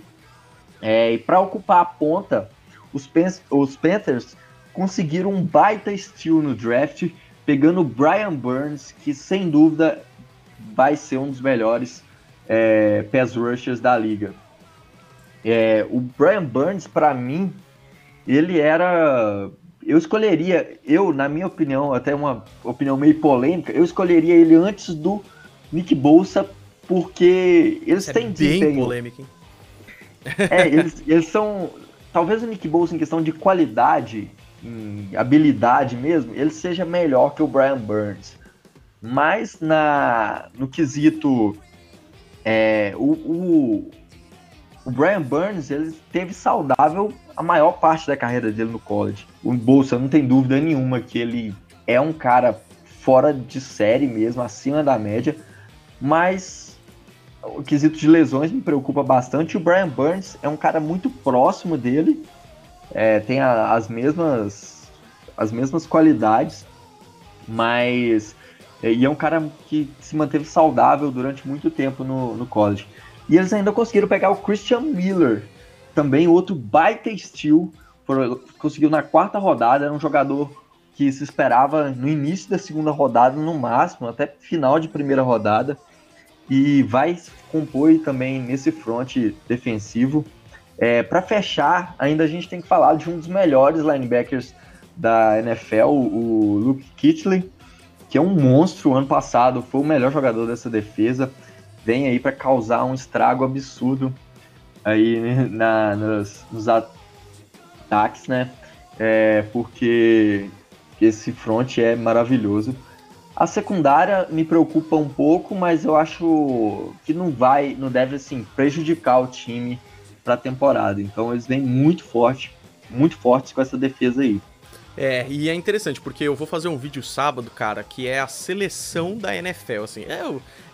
É, e para ocupar a ponta, os, Pan os Panthers conseguiram um baita steal no draft, pegando o Brian Burns, que sem dúvida vai ser um dos melhores é, pass rushers da liga. É, o Brian Burns, para mim, ele era. Eu escolheria, eu, na minha opinião, até uma opinião meio polêmica, eu escolheria ele antes do Nick Bolsa, porque eles é têm bem desempenho. polêmico, hein? É, eles, eles são. Talvez o Nick Bolsa, em questão de qualidade, em habilidade mesmo, ele seja melhor que o Brian Burns. Mas na, no quesito. É, o, o, o Brian Burns ele teve saudável a maior parte da carreira dele no college. O Bolsa não tem dúvida nenhuma que ele é um cara fora de série mesmo, acima da média, mas o quesito de lesões me preocupa bastante. O Brian Burns é um cara muito próximo dele, é, tem a, as mesmas as mesmas qualidades, mas e é um cara que se manteve saudável durante muito tempo no, no college. E eles ainda conseguiram pegar o Christian Miller, também outro baita steal, conseguiu na quarta rodada, era um jogador que se esperava no início da segunda rodada, no máximo, até final de primeira rodada, e vai compor também nesse front defensivo. É, Para fechar, ainda a gente tem que falar de um dos melhores linebackers da NFL, o Luke Kittley, que é um monstro. Ano passado foi o melhor jogador dessa defesa vem aí para causar um estrago absurdo aí na, nos, nos ataques, né? É, porque esse front é maravilhoso. A secundária me preocupa um pouco, mas eu acho que não vai, não deve assim prejudicar o time para a temporada. Então eles vêm muito forte, muito fortes com essa defesa aí. É, e é interessante, porque eu vou fazer um vídeo sábado, cara, que é a seleção da NFL, assim. É,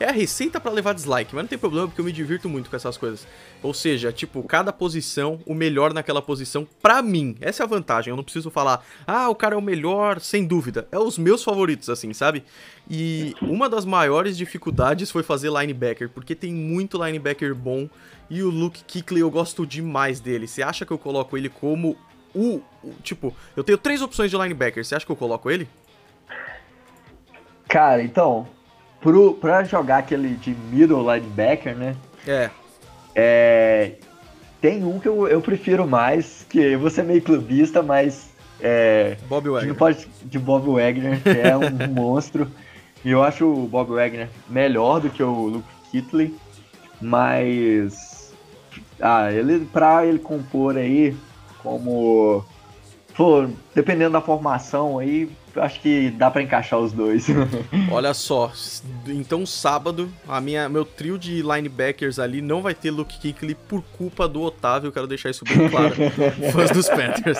é a receita para levar dislike, mas não tem problema, porque eu me divirto muito com essas coisas. Ou seja, tipo, cada posição, o melhor naquela posição, pra mim. Essa é a vantagem, eu não preciso falar, ah, o cara é o melhor, sem dúvida. É os meus favoritos, assim, sabe? E uma das maiores dificuldades foi fazer linebacker, porque tem muito linebacker bom, e o Luke Kuechly eu gosto demais dele. Você acha que eu coloco ele como o, o, Tipo, eu tenho três opções de linebacker. Você acha que eu coloco ele? Cara, então, pro, pra jogar aquele de middle linebacker, né? É. É, tem um que eu, eu prefiro mais, que eu vou ser meio clubista, mas. É, Bob Wagner. Pode, de Bob Wagner, que é um monstro. E eu acho o Bob Wagner melhor do que o Luke Kitley, mas. Ah, ele, pra ele compor aí, como. For, dependendo da formação aí, acho que dá para encaixar os dois. Olha só, então sábado, a minha, meu trio de linebackers ali não vai ter Luke Kuechly por culpa do Otávio, quero deixar isso bem claro, fãs dos Panthers.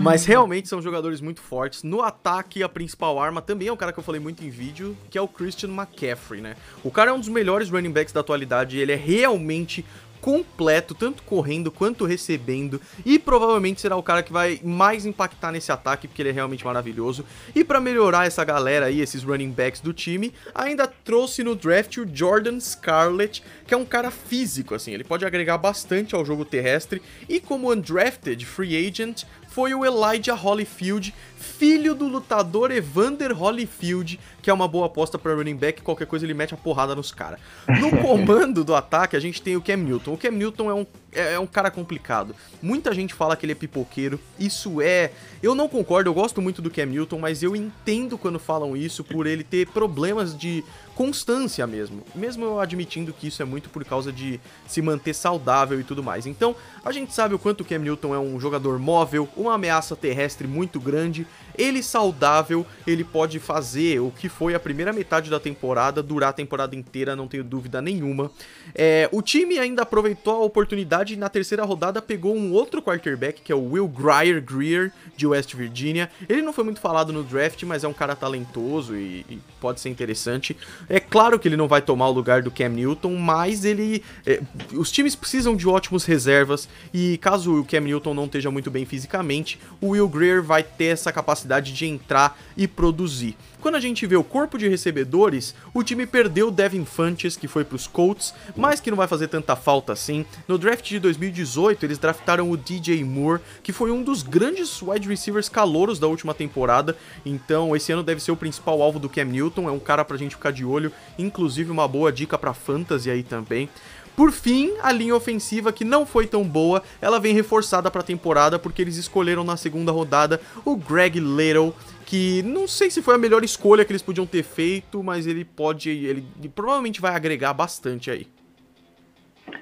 Mas realmente são jogadores muito fortes. No ataque, a principal arma também é um cara que eu falei muito em vídeo, que é o Christian McCaffrey, né? O cara é um dos melhores running backs da atualidade, ele é realmente completo, tanto correndo quanto recebendo, e provavelmente será o cara que vai mais impactar nesse ataque, porque ele é realmente maravilhoso. E para melhorar essa galera aí, esses running backs do time, ainda trouxe no draft o Jordan Scarlett, que é um cara físico, assim, ele pode agregar bastante ao jogo terrestre, e como undrafted free agent, foi o Elijah Holyfield, filho do lutador Evander Holyfield, que é uma boa aposta para running back, qualquer coisa ele mete a porrada nos caras. No comando do ataque, a gente tem o Cam Newton. O Cam Newton é um, é, é um cara complicado. Muita gente fala que ele é pipoqueiro, isso é... Eu não concordo, eu gosto muito do Cam Newton, mas eu entendo quando falam isso por ele ter problemas de constância mesmo. Mesmo eu admitindo que isso é muito por causa de se manter saudável e tudo mais. Então, a gente sabe o quanto o Cam Newton é um jogador móvel, uma ameaça terrestre muito grande. Ele saudável, ele pode fazer o que foi a primeira metade da temporada, durar a temporada inteira, não tenho dúvida nenhuma. É, o time ainda aproveitou a oportunidade e na terceira rodada pegou um outro quarterback, que é o Will Grier Greer, de West Virginia. Ele não foi muito falado no draft, mas é um cara talentoso e, e pode ser interessante. É claro que ele não vai tomar o lugar do Cam Newton, mas ele. É, os times precisam de ótimos reservas e caso o Cam Newton não esteja muito bem fisicamente, o Will Greer vai ter essa capacidade de entrar e produzir. Quando a gente vê o corpo de recebedores, o time perdeu Devin Funches, que foi para os Colts, mas que não vai fazer tanta falta assim. No draft de 2018, eles draftaram o DJ Moore, que foi um dos grandes wide receivers calouros da última temporada. Então, esse ano deve ser o principal alvo do Cam Newton, é um cara pra gente ficar de olho, inclusive uma boa dica para fantasy aí também. Por fim, a linha ofensiva que não foi tão boa, ela vem reforçada para a temporada porque eles escolheram na segunda rodada o Greg Little, que não sei se foi a melhor escolha que eles podiam ter feito, mas ele pode, ele, ele provavelmente vai agregar bastante aí.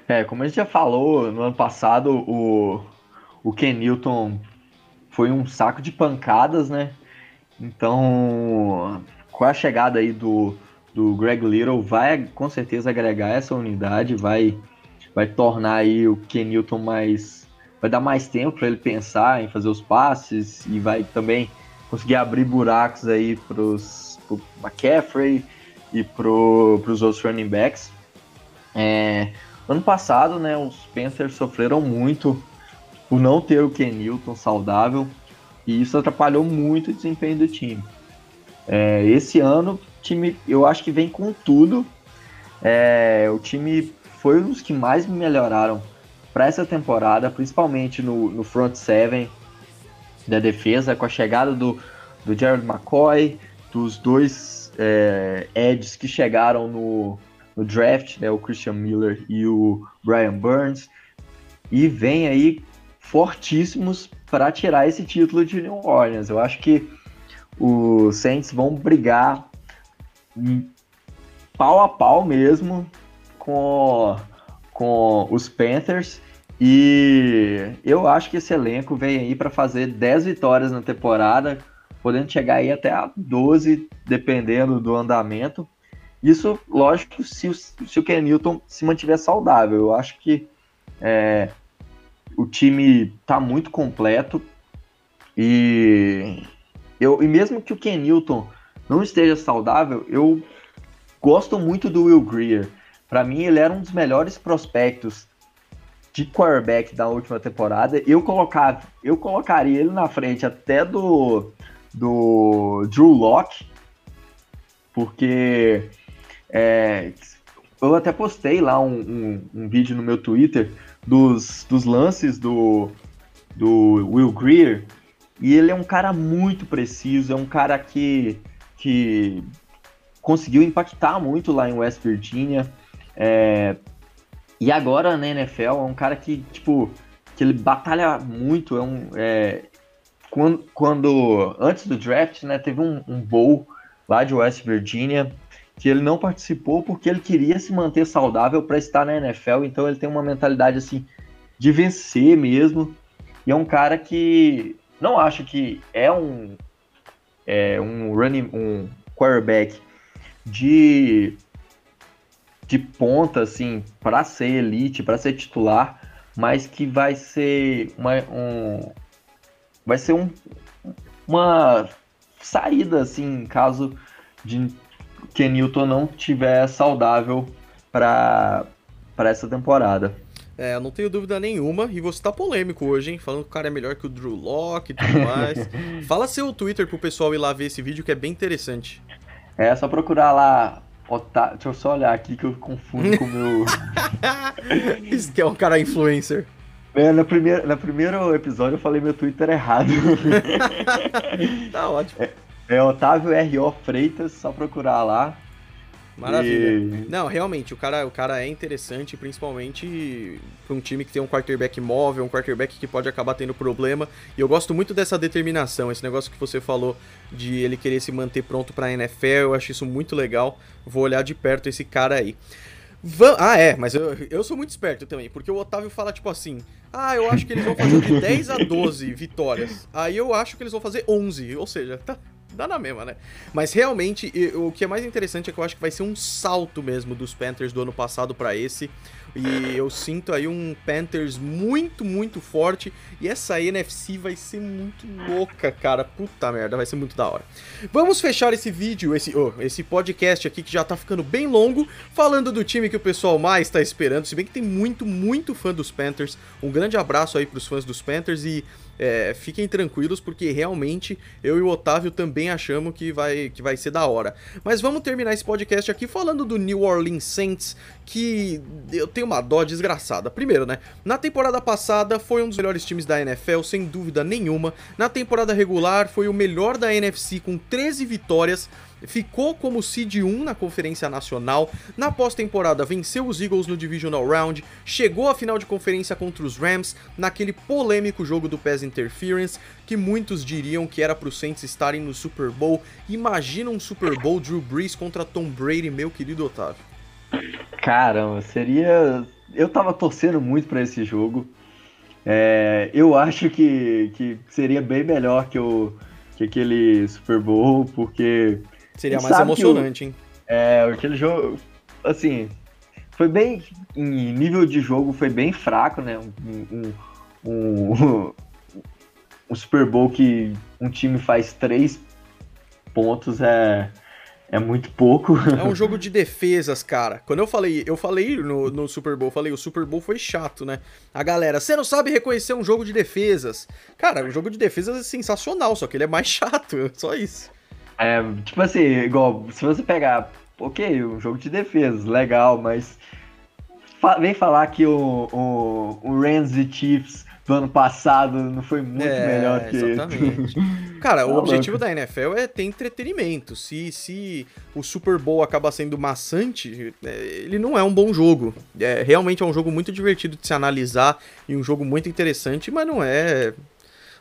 É, como a gente já falou no ano passado, o, o Ken Newton foi um saco de pancadas, né? Então, com a chegada aí do, do Greg Little vai com certeza agregar essa unidade, vai, vai tornar aí o Ken Newton mais. vai dar mais tempo para ele pensar em fazer os passes e vai também conseguir abrir buracos aí pros, pro McCaffrey e pro, pros outros running backs. É, ano passado, né, os Panthers sofreram muito por não ter o Ken Newton saudável e isso atrapalhou muito o desempenho do time. É, esse ano time, eu acho que vem com tudo. É, o time foi um dos que mais melhoraram para essa temporada, principalmente no, no front seven da defesa, com a chegada do, do Jared McCoy, dos dois é, Eds que chegaram no, no draft, né, o Christian Miller e o Brian Burns, e vem aí fortíssimos para tirar esse título de New Orleans. Eu acho que os Saints vão brigar pau a pau mesmo com, com os Panthers. E eu acho que esse elenco vem aí para fazer 10 vitórias na temporada, podendo chegar aí até a 12, dependendo do andamento. Isso, lógico, se o, se o Ken Newton se mantiver saudável. Eu acho que é, o time está muito completo e, eu, e mesmo que o Ken Newton não esteja saudável, eu gosto muito do Will Greer. Para mim, ele era um dos melhores prospectos de quarterback da última temporada. Eu, colocava, eu colocaria ele na frente até do, do Drew Locke, porque é, eu até postei lá um, um, um, vídeo no meu Twitter dos, dos lances do, do Will Greer, e ele é um cara muito preciso, é um cara que que conseguiu impactar muito lá em West Virginia. É, e agora na NFL é um cara que, tipo, que ele batalha muito. É um, é, quando, quando, antes do draft, né, teve um, um bowl lá de West Virginia que ele não participou porque ele queria se manter saudável para estar na NFL. Então ele tem uma mentalidade assim de vencer mesmo. E é um cara que não acho que é um é um running um quarterback de de ponta assim para ser elite, para ser titular, mas que vai ser uma um, vai ser um, uma saída assim, caso de que Newton não tiver saudável para essa temporada. É, não tenho dúvida nenhuma. E você tá polêmico hoje, hein? Falando que o cara é melhor que o Drew Locke e tudo mais. Fala seu Twitter pro pessoal ir lá ver esse vídeo que é bem interessante. É só procurar lá. Ota... Deixa eu só olhar aqui que eu confundo com o meu. Isso que é um cara influencer. É, no, primeiro, no primeiro episódio eu falei meu Twitter errado. tá ótimo. É, é Otávio R.O. Freitas, só procurar lá. Maravilha. E... Não, realmente, o cara, o cara é interessante, principalmente para um time que tem um quarterback móvel, um quarterback que pode acabar tendo problema. E eu gosto muito dessa determinação, esse negócio que você falou de ele querer se manter pronto para a NFL, eu acho isso muito legal. Vou olhar de perto esse cara aí. Van... Ah, é, mas eu, eu sou muito esperto também, porque o Otávio fala tipo assim: Ah, eu acho que eles vão fazer de 10 a 12 vitórias. Aí eu acho que eles vão fazer 11, ou seja, tá, dá na mesma, né? Mas realmente, o que é mais interessante é que eu acho que vai ser um salto mesmo dos Panthers do ano passado para esse. E eu sinto aí um Panthers muito, muito forte. E essa NFC vai ser muito louca, cara. Puta merda, vai ser muito da hora. Vamos fechar esse vídeo, esse, oh, esse podcast aqui que já tá ficando bem longo, falando do time que o pessoal mais tá esperando. Se bem que tem muito, muito fã dos Panthers. Um grande abraço aí pros fãs dos Panthers e é, fiquem tranquilos porque realmente eu e o Otávio também achamos que vai, que vai ser da hora. Mas vamos terminar esse podcast aqui falando do New Orleans Saints, que eu tenho uma dó desgraçada. Primeiro, né? Na temporada passada foi um dos melhores times da NFL, sem dúvida nenhuma. Na temporada regular foi o melhor da NFC com 13 vitórias ficou como seed 1 na Conferência Nacional, na pós-temporada venceu os Eagles no Divisional Round, chegou à final de conferência contra os Rams naquele polêmico jogo do Pass Interference, que muitos diriam que era para os Saints estarem no Super Bowl. Imagina um Super Bowl Drew Brees contra Tom Brady, meu querido Otávio. Caramba, seria. Eu tava torcendo muito para esse jogo. É, eu acho que, que seria bem melhor que, o, que aquele Super Bowl, porque Seria mais emocionante, o, hein? É, aquele jogo, assim, foi bem, em nível de jogo, foi bem fraco, né? Um, um, um, um Super Bowl que um time faz três pontos é, é muito pouco. É um jogo de defesas, cara. Quando eu falei, eu falei no, no Super Bowl, falei, o Super Bowl foi chato, né? A galera, você não sabe reconhecer um jogo de defesas. Cara, o jogo de defesas é sensacional, só que ele é mais chato, só isso. É, tipo assim, igual, se você pegar, ok, um jogo de defesa, legal, mas fa vem falar que o, o, o Rams e Chiefs do ano passado não foi muito é, melhor que exatamente. Cara, o objetivo da NFL é ter entretenimento. Se, se o Super Bowl acaba sendo maçante, é, ele não é um bom jogo. É, realmente é um jogo muito divertido de se analisar e um jogo muito interessante, mas não é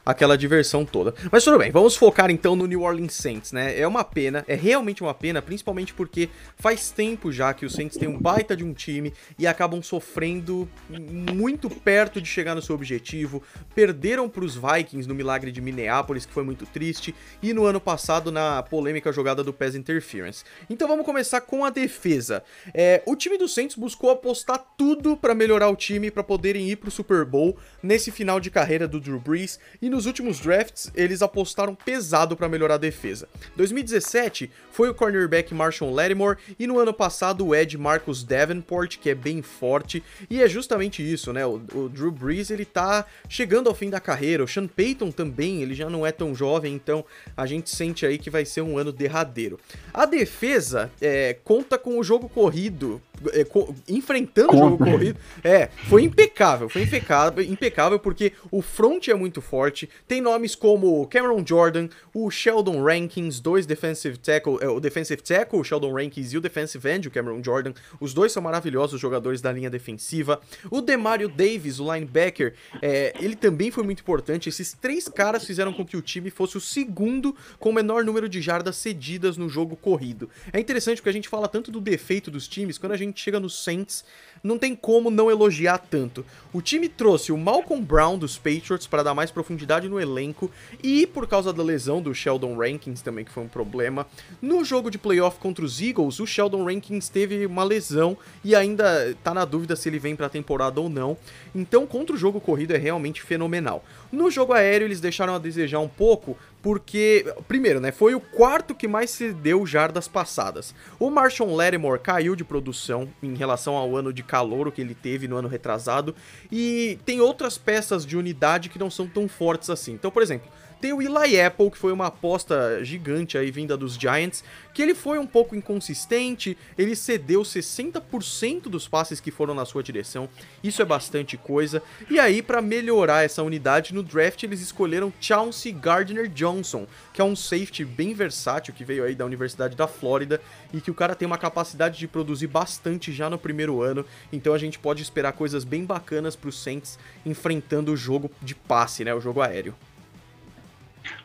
aquela diversão toda. Mas tudo bem, vamos focar então no New Orleans Saints, né? É uma pena, é realmente uma pena, principalmente porque faz tempo já que os Saints têm um baita de um time e acabam sofrendo muito perto de chegar no seu objetivo. Perderam para os Vikings no milagre de Minneapolis, que foi muito triste, e no ano passado na polêmica jogada do Pass Interference. Então vamos começar com a defesa. É, o time do Saints buscou apostar tudo para melhorar o time para poderem ir para o Super Bowl nesse final de carreira do Drew Brees e nos últimos drafts, eles apostaram pesado para melhorar a defesa. 2017 foi o cornerback Marshall Lattimore e no ano passado o Ed Marcus Davenport, que é bem forte, e é justamente isso, né? O, o Drew Brees, ele tá chegando ao fim da carreira, o Sean Payton também, ele já não é tão jovem, então a gente sente aí que vai ser um ano derradeiro. A defesa é, conta com o jogo corrido é, enfrentando o jogo corrido. É, foi impecável, foi impecável, impecável porque o front é muito forte. Tem nomes como Cameron Jordan, o Sheldon Rankins, dois defensive tackle, é, o defensive tackle, o Sheldon Rankins e o defensive end, o Cameron Jordan. Os dois são maravilhosos jogadores da linha defensiva. O Demario Davis, o linebacker, é, ele também foi muito importante. Esses três caras fizeram com que o time fosse o segundo com o menor número de jardas cedidas no jogo corrido. É interessante porque a gente fala tanto do defeito dos times, quando a gente chega no Saints, não tem como não elogiar tanto. O time trouxe o Malcolm Brown dos Patriots para dar mais profundidade no elenco e por causa da lesão do Sheldon Rankins também, que foi um problema. No jogo de playoff contra os Eagles, o Sheldon Rankins teve uma lesão e ainda tá na dúvida se ele vem para a temporada ou não. Então, contra o jogo corrido é realmente fenomenal. No jogo aéreo, eles deixaram a desejar um pouco, porque, primeiro, né, foi o quarto que mais se deu jardas passadas. O Marshall Lattimore caiu de produção em relação ao ano de calor que ele teve no ano retrasado, e tem outras peças de unidade que não são tão fortes assim. Então, por exemplo, tem o Eli Apple, que foi uma aposta gigante aí vinda dos Giants, que ele foi um pouco inconsistente, ele cedeu 60% dos passes que foram na sua direção, isso é bastante coisa. E aí, para melhorar essa unidade no draft, eles escolheram Chauncey Gardner Johnson, que é um safety bem versátil que veio aí da Universidade da Flórida e que o cara tem uma capacidade de produzir bastante já no primeiro ano, então a gente pode esperar coisas bem bacanas para os Saints enfrentando o jogo de passe, né, o jogo aéreo.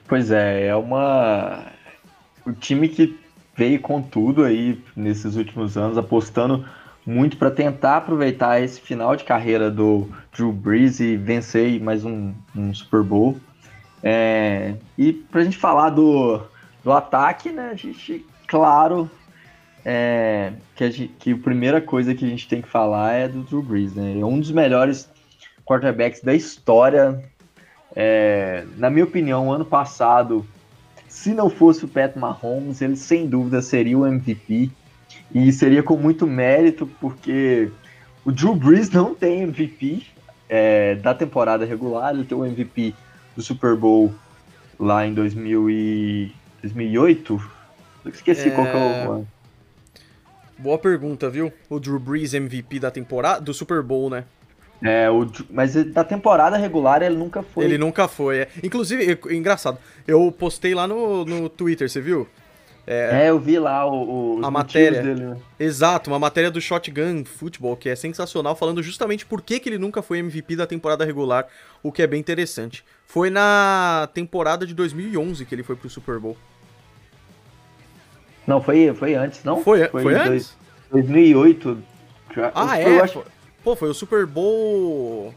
Pois é, é uma. O time que veio com tudo aí nesses últimos anos, apostando muito para tentar aproveitar esse final de carreira do Drew Brees e vencer mais um, um Super Bowl. É, e para a gente falar do, do ataque, né, a gente, claro, é, que, a gente, que a primeira coisa que a gente tem que falar é do Drew Brees, né? É um dos melhores quarterbacks da história é, na minha opinião, ano passado, se não fosse o Pat Mahomes, ele sem dúvida seria o MVP. E seria com muito mérito, porque o Drew Brees não tem MVP é, da temporada regular, ele tem o MVP do Super Bowl lá em 2000 e... 2008. Eu esqueci é... qual que é o. Boa pergunta, viu? O Drew Brees MVP da temporada, do Super Bowl, né? É, o, mas da temporada regular ele nunca foi. Ele nunca foi, é. Inclusive, engraçado, eu postei lá no, no Twitter, você viu? É, é eu vi lá o, o a matéria. Dele, né? Exato, uma matéria do Shotgun Football, que é sensacional, falando justamente por que, que ele nunca foi MVP da temporada regular, o que é bem interessante. Foi na temporada de 2011 que ele foi pro Super Bowl. Não, foi, foi antes, não? Foi, foi, foi antes? 2008. Ah, eu, é? Eu acho... Pô, foi o Super Bowl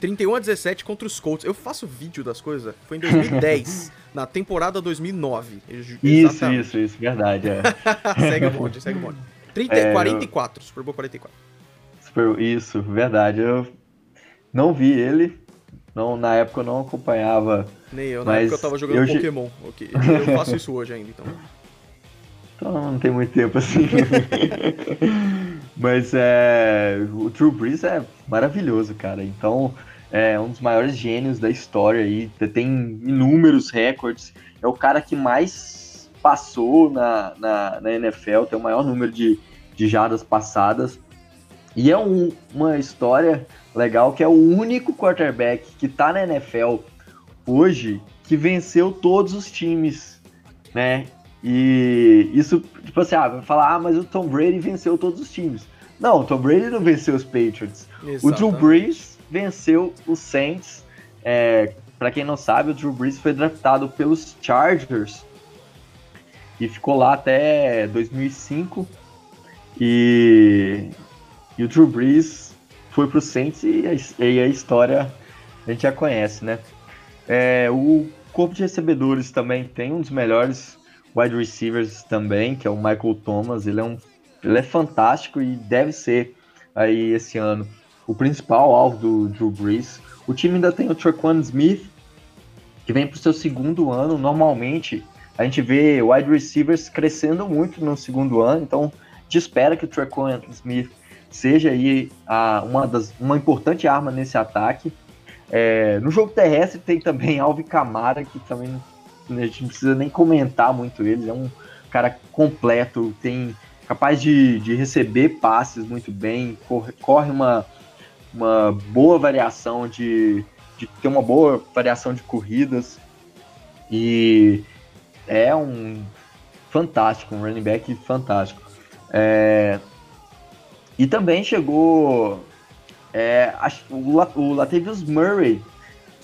31 a 17 contra os Colts. Eu faço vídeo das coisas. Foi em 2010, na temporada 2009. Isso, isso, isso, verdade. É. segue o bonde, segue o bonde. 30, é, 44, Super Bowl 44. Super, isso, verdade. Eu não vi ele. Não, na época eu não acompanhava. Nem eu, na época eu tava jogando eu... Pokémon. Okay. Eu faço isso hoje ainda, então. Então não tem muito tempo assim. Mas é, o Drew Brees é maravilhoso, cara. Então é um dos maiores gênios da história aí. Tem inúmeros recordes. É o cara que mais passou na, na, na NFL, tem o maior número de, de jardas passadas. E é um, uma história legal que é o único quarterback que tá na NFL hoje que venceu todos os times, né? E isso, tipo assim, ah, vai falar, ah, mas o Tom Brady venceu todos os times. Não, o Tom Brady não venceu os Patriots. Exatamente. O Drew Brees venceu os Saints. É, para quem não sabe, o Drew Brees foi draftado pelos Chargers e ficou lá até 2005. E, e o Drew Brees foi pro Saints e a, e a história a gente já conhece, né? É, o corpo de recebedores também tem um dos melhores wide receivers também, que é o Michael Thomas. Ele é, um, ele é fantástico e deve ser aí esse ano o principal alvo do Drew Brees. O time ainda tem o Traquan Smith, que vem para o seu segundo ano. Normalmente a gente vê wide receivers crescendo muito no segundo ano, então gente espera que o Traquan Smith seja aí a, uma, das, uma importante arma nesse ataque. É, no jogo terrestre tem também Alvin Kamara, que também a gente não precisa nem comentar muito ele, é um cara completo, tem capaz de, de receber passes muito bem, corre, corre uma, uma boa variação de, de ter uma boa variação de corridas e é um fantástico, um running back fantástico. É, e também chegou é, o, o Latavius Murray,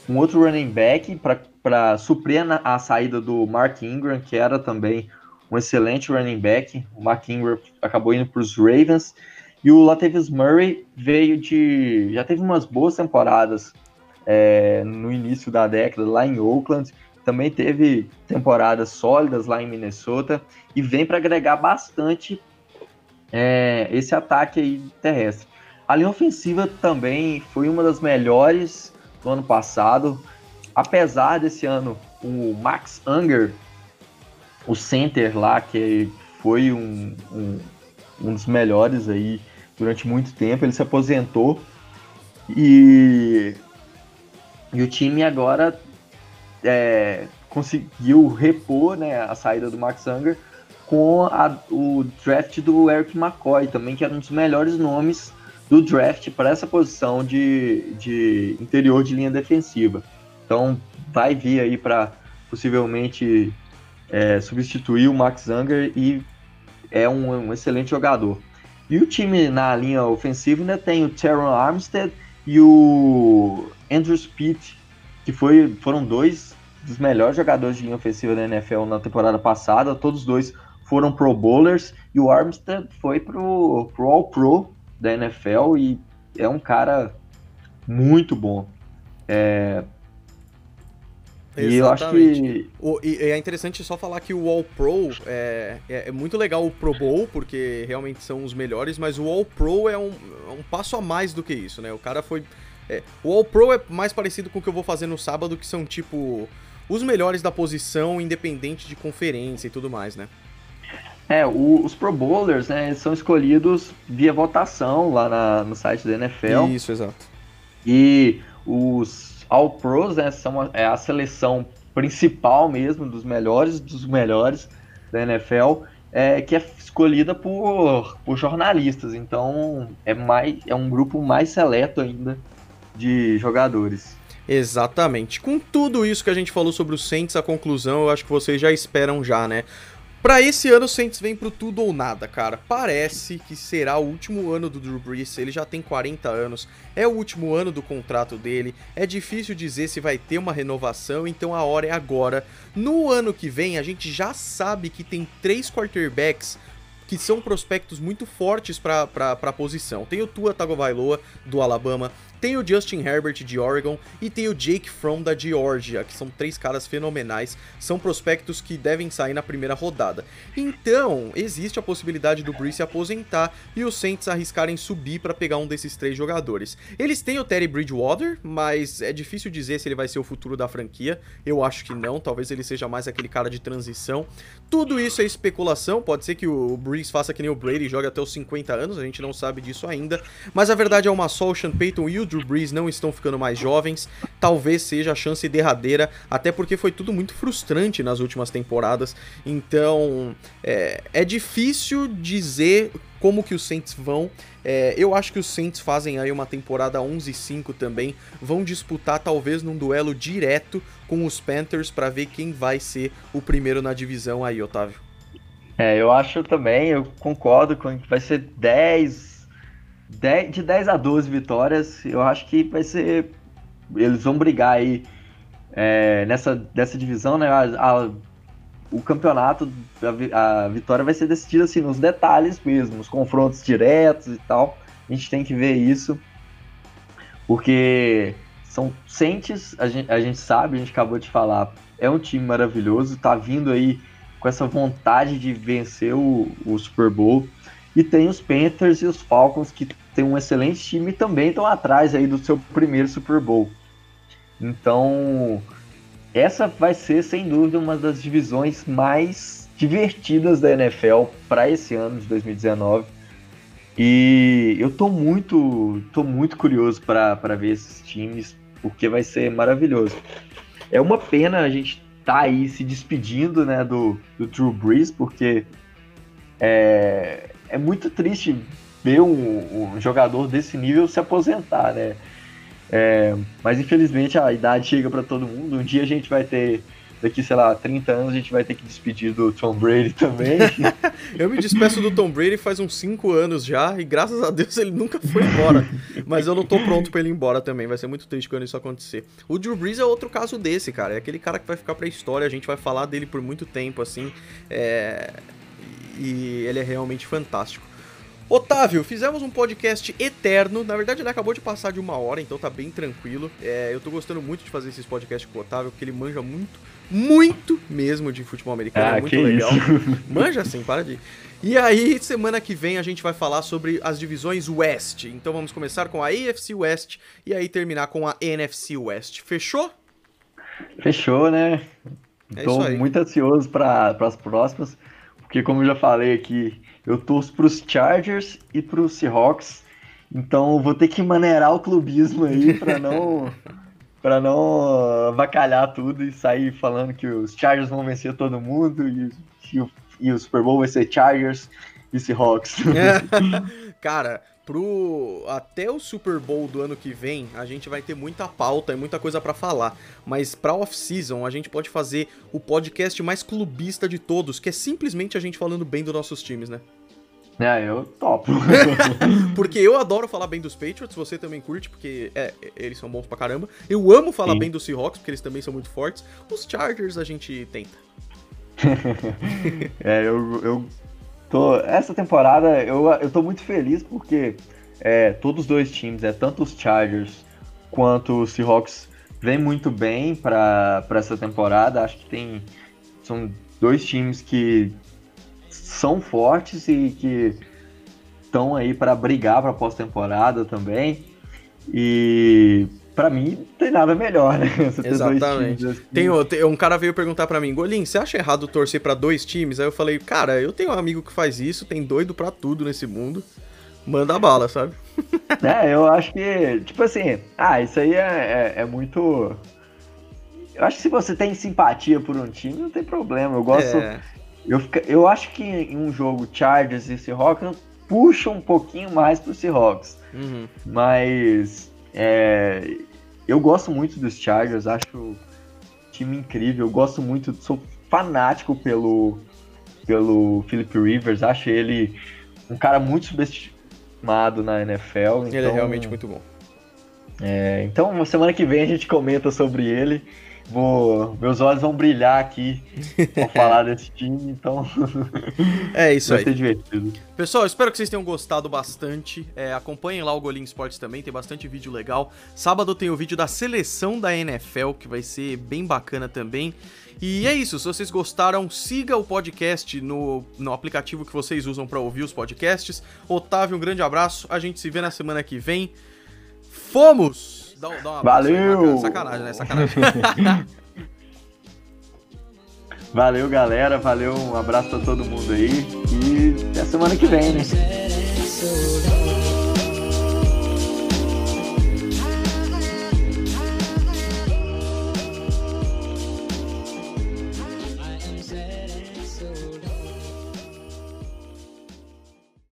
um outro running back para suprir a, a saída do Mark Ingram, que era também um excelente running back. O Mark Ingram acabou indo para os Ravens. E o Latavius Murray veio de. já teve umas boas temporadas é, no início da década lá em Oakland. Também teve temporadas sólidas lá em Minnesota e vem para agregar bastante é, esse ataque aí terrestre. A linha ofensiva também foi uma das melhores do ano passado. Apesar desse ano o Max Unger, o center lá, que foi um, um, um dos melhores aí durante muito tempo, ele se aposentou e, e o time agora é, conseguiu repor né, a saída do Max Unger com a, o draft do Eric McCoy também, que era um dos melhores nomes do draft para essa posição de, de interior de linha defensiva. Então vai vir aí para possivelmente é, substituir o Max Zanger e é um, um, excelente jogador. E o time na linha ofensiva ainda tem o Teron Armstead e o Andrew Speed, que foi, foram dois dos melhores jogadores de linha ofensiva da NFL na temporada passada. Todos dois foram Pro Bowlers e o Armstead foi pro, pro All Pro da NFL e é um cara muito bom. É... E eu acho que. O, e é interessante só falar que o All Pro é, é, é, muito legal o Pro Bowl, porque realmente são os melhores, mas o All Pro é um, é um passo a mais do que isso, né? O cara foi. É, o All Pro é mais parecido com o que eu vou fazer no sábado, que são tipo os melhores da posição, independente de conferência e tudo mais, né? É, o, os Pro Bowlers, né, são escolhidos via votação lá na, no site da NFL. Isso, exato. E os All Pros, né, são é a seleção principal mesmo, dos melhores dos melhores da NFL, é, que é escolhida por, por jornalistas. Então, é, mais, é um grupo mais seleto ainda de jogadores. Exatamente. Com tudo isso que a gente falou sobre o Saints, a conclusão eu acho que vocês já esperam já, né? Para esse ano, o Saints vem pro tudo ou nada, cara. Parece que será o último ano do Drew Brees. Ele já tem 40 anos, é o último ano do contrato dele. É difícil dizer se vai ter uma renovação, então a hora é agora. No ano que vem, a gente já sabe que tem três quarterbacks que são prospectos muito fortes para a posição. Tem o Tua Tagovailoa do Alabama, tem o Justin Herbert de Oregon e tem o Jake Fromm da Georgia, que são três caras fenomenais, são prospectos que devem sair na primeira rodada. Então, existe a possibilidade do Brees se aposentar e os Saints arriscarem subir para pegar um desses três jogadores. Eles têm o Terry Bridgewater, mas é difícil dizer se ele vai ser o futuro da franquia. Eu acho que não, talvez ele seja mais aquele cara de transição. Tudo isso é especulação, pode ser que o Brees faça que nem o Brady, jogue até os 50 anos, a gente não sabe disso ainda, mas a verdade é uma só, o Sean Payton e o Drew Brees não estão ficando mais jovens, talvez seja a chance derradeira, até porque foi tudo muito frustrante nas últimas temporadas, então é, é difícil dizer como que os Saints vão. É, eu acho que os Saints fazem aí uma temporada 11-5 também, vão disputar talvez num duelo direto com os Panthers para ver quem vai ser o primeiro na divisão aí, Otávio. É, eu acho também, eu concordo com que vai ser 10 10, de 10 a 12 vitórias, eu acho que vai ser. Eles vão brigar aí é, nessa dessa divisão, né? A, a, o campeonato, a, a, vitória vai ser decidida assim, nos detalhes mesmo, nos confrontos diretos e tal. A gente tem que ver isso, porque são Saints, a gente, a gente sabe, a gente acabou de falar, é um time maravilhoso, tá vindo aí com essa vontade de vencer o, o Super Bowl. E tem os Panthers e os Falcons, que tem um excelente time e também estão atrás aí do seu primeiro Super Bowl. Então, essa vai ser, sem dúvida, uma das divisões mais divertidas da NFL para esse ano de 2019. E eu tô muito, tô muito curioso para ver esses times, porque vai ser maravilhoso. É uma pena a gente tá aí se despedindo né, do, do Drew Brees, porque é, é muito triste ver um, um jogador desse nível se aposentar, né? É, mas infelizmente a idade chega para todo mundo. Um dia a gente vai ter, daqui, sei lá, 30 anos, a gente vai ter que despedir do Tom Brady também. eu me despeço do Tom Brady faz uns 5 anos já, e graças a Deus ele nunca foi embora. mas eu não tô pronto para ele ir embora também, vai ser muito triste quando isso acontecer. O Drew Brees é outro caso desse, cara. É aquele cara que vai ficar pra história, a gente vai falar dele por muito tempo, assim. É... E ele é realmente fantástico. Otávio, fizemos um podcast eterno. Na verdade, ele acabou de passar de uma hora, então tá bem tranquilo. É, eu tô gostando muito de fazer esses podcasts com o Otávio, porque ele manja muito, muito mesmo de futebol americano. Ah, é muito legal. Isso. Manja sim, para de. E aí, semana que vem a gente vai falar sobre as divisões West. Então vamos começar com a AFC West e aí terminar com a NFC West. Fechou? Fechou, né? É Tô muito ansioso para as próximas, porque como eu já falei aqui, eu torço para os Chargers e para os Seahawks. Então vou ter que maneirar o clubismo aí para não para não avacalhar tudo e sair falando que os Chargers vão vencer todo mundo e, e, o, e o Super Bowl vai ser Chargers e Seahawks. Cara, pro até o Super Bowl do ano que vem, a gente vai ter muita pauta e muita coisa para falar. Mas pra off-season, a gente pode fazer o podcast mais clubista de todos, que é simplesmente a gente falando bem dos nossos times, né? É, eu topo. porque eu adoro falar bem dos Patriots, você também curte, porque é, eles são bons pra caramba. Eu amo falar Sim. bem dos Seahawks, porque eles também são muito fortes. Os Chargers a gente tenta. é, eu, eu tô, essa temporada eu, eu tô muito feliz porque é, todos os dois times, é tanto os Chargers quanto os Seahawks, vêm muito bem para essa temporada. Acho que tem são dois times que são fortes e que estão aí para brigar para pós-temporada também. E para mim não tem nada melhor, né? Você Exatamente. Assim. Tem, um cara veio perguntar para mim, Golim, você acha errado torcer para dois times? Aí eu falei, cara, eu tenho um amigo que faz isso, tem doido para tudo nesse mundo. Manda bala, sabe? é, eu acho que, tipo assim, ah, isso aí é, é, é, muito. Eu acho que se você tem simpatia por um time, não tem problema. Eu gosto. É. Eu, eu acho que em um jogo Chargers e Seahawks puxa um pouquinho mais pro Seahawks. Uhum. Mas é, eu gosto muito dos Chargers, acho time incrível. Eu gosto muito, sou fanático pelo, pelo Philip Rivers, acho ele um cara muito subestimado na NFL. Ele é então, realmente muito bom. É, então, semana que vem a gente comenta sobre ele. Vou, meus olhos vão brilhar aqui ao falar desse time, então. É isso vai aí. Vai ser divertido. Pessoal, espero que vocês tenham gostado bastante. É, acompanhem lá o Golim Esportes também, tem bastante vídeo legal. Sábado tem o vídeo da seleção da NFL, que vai ser bem bacana também. E é isso, se vocês gostaram, siga o podcast no, no aplicativo que vocês usam para ouvir os podcasts. Otávio, um grande abraço. A gente se vê na semana que vem. Fomos! Dá, dá uma Valeu! Sacanagem, né? Sacanagem. Valeu, galera. Valeu, um abraço pra todo mundo aí. E até semana que vem, né?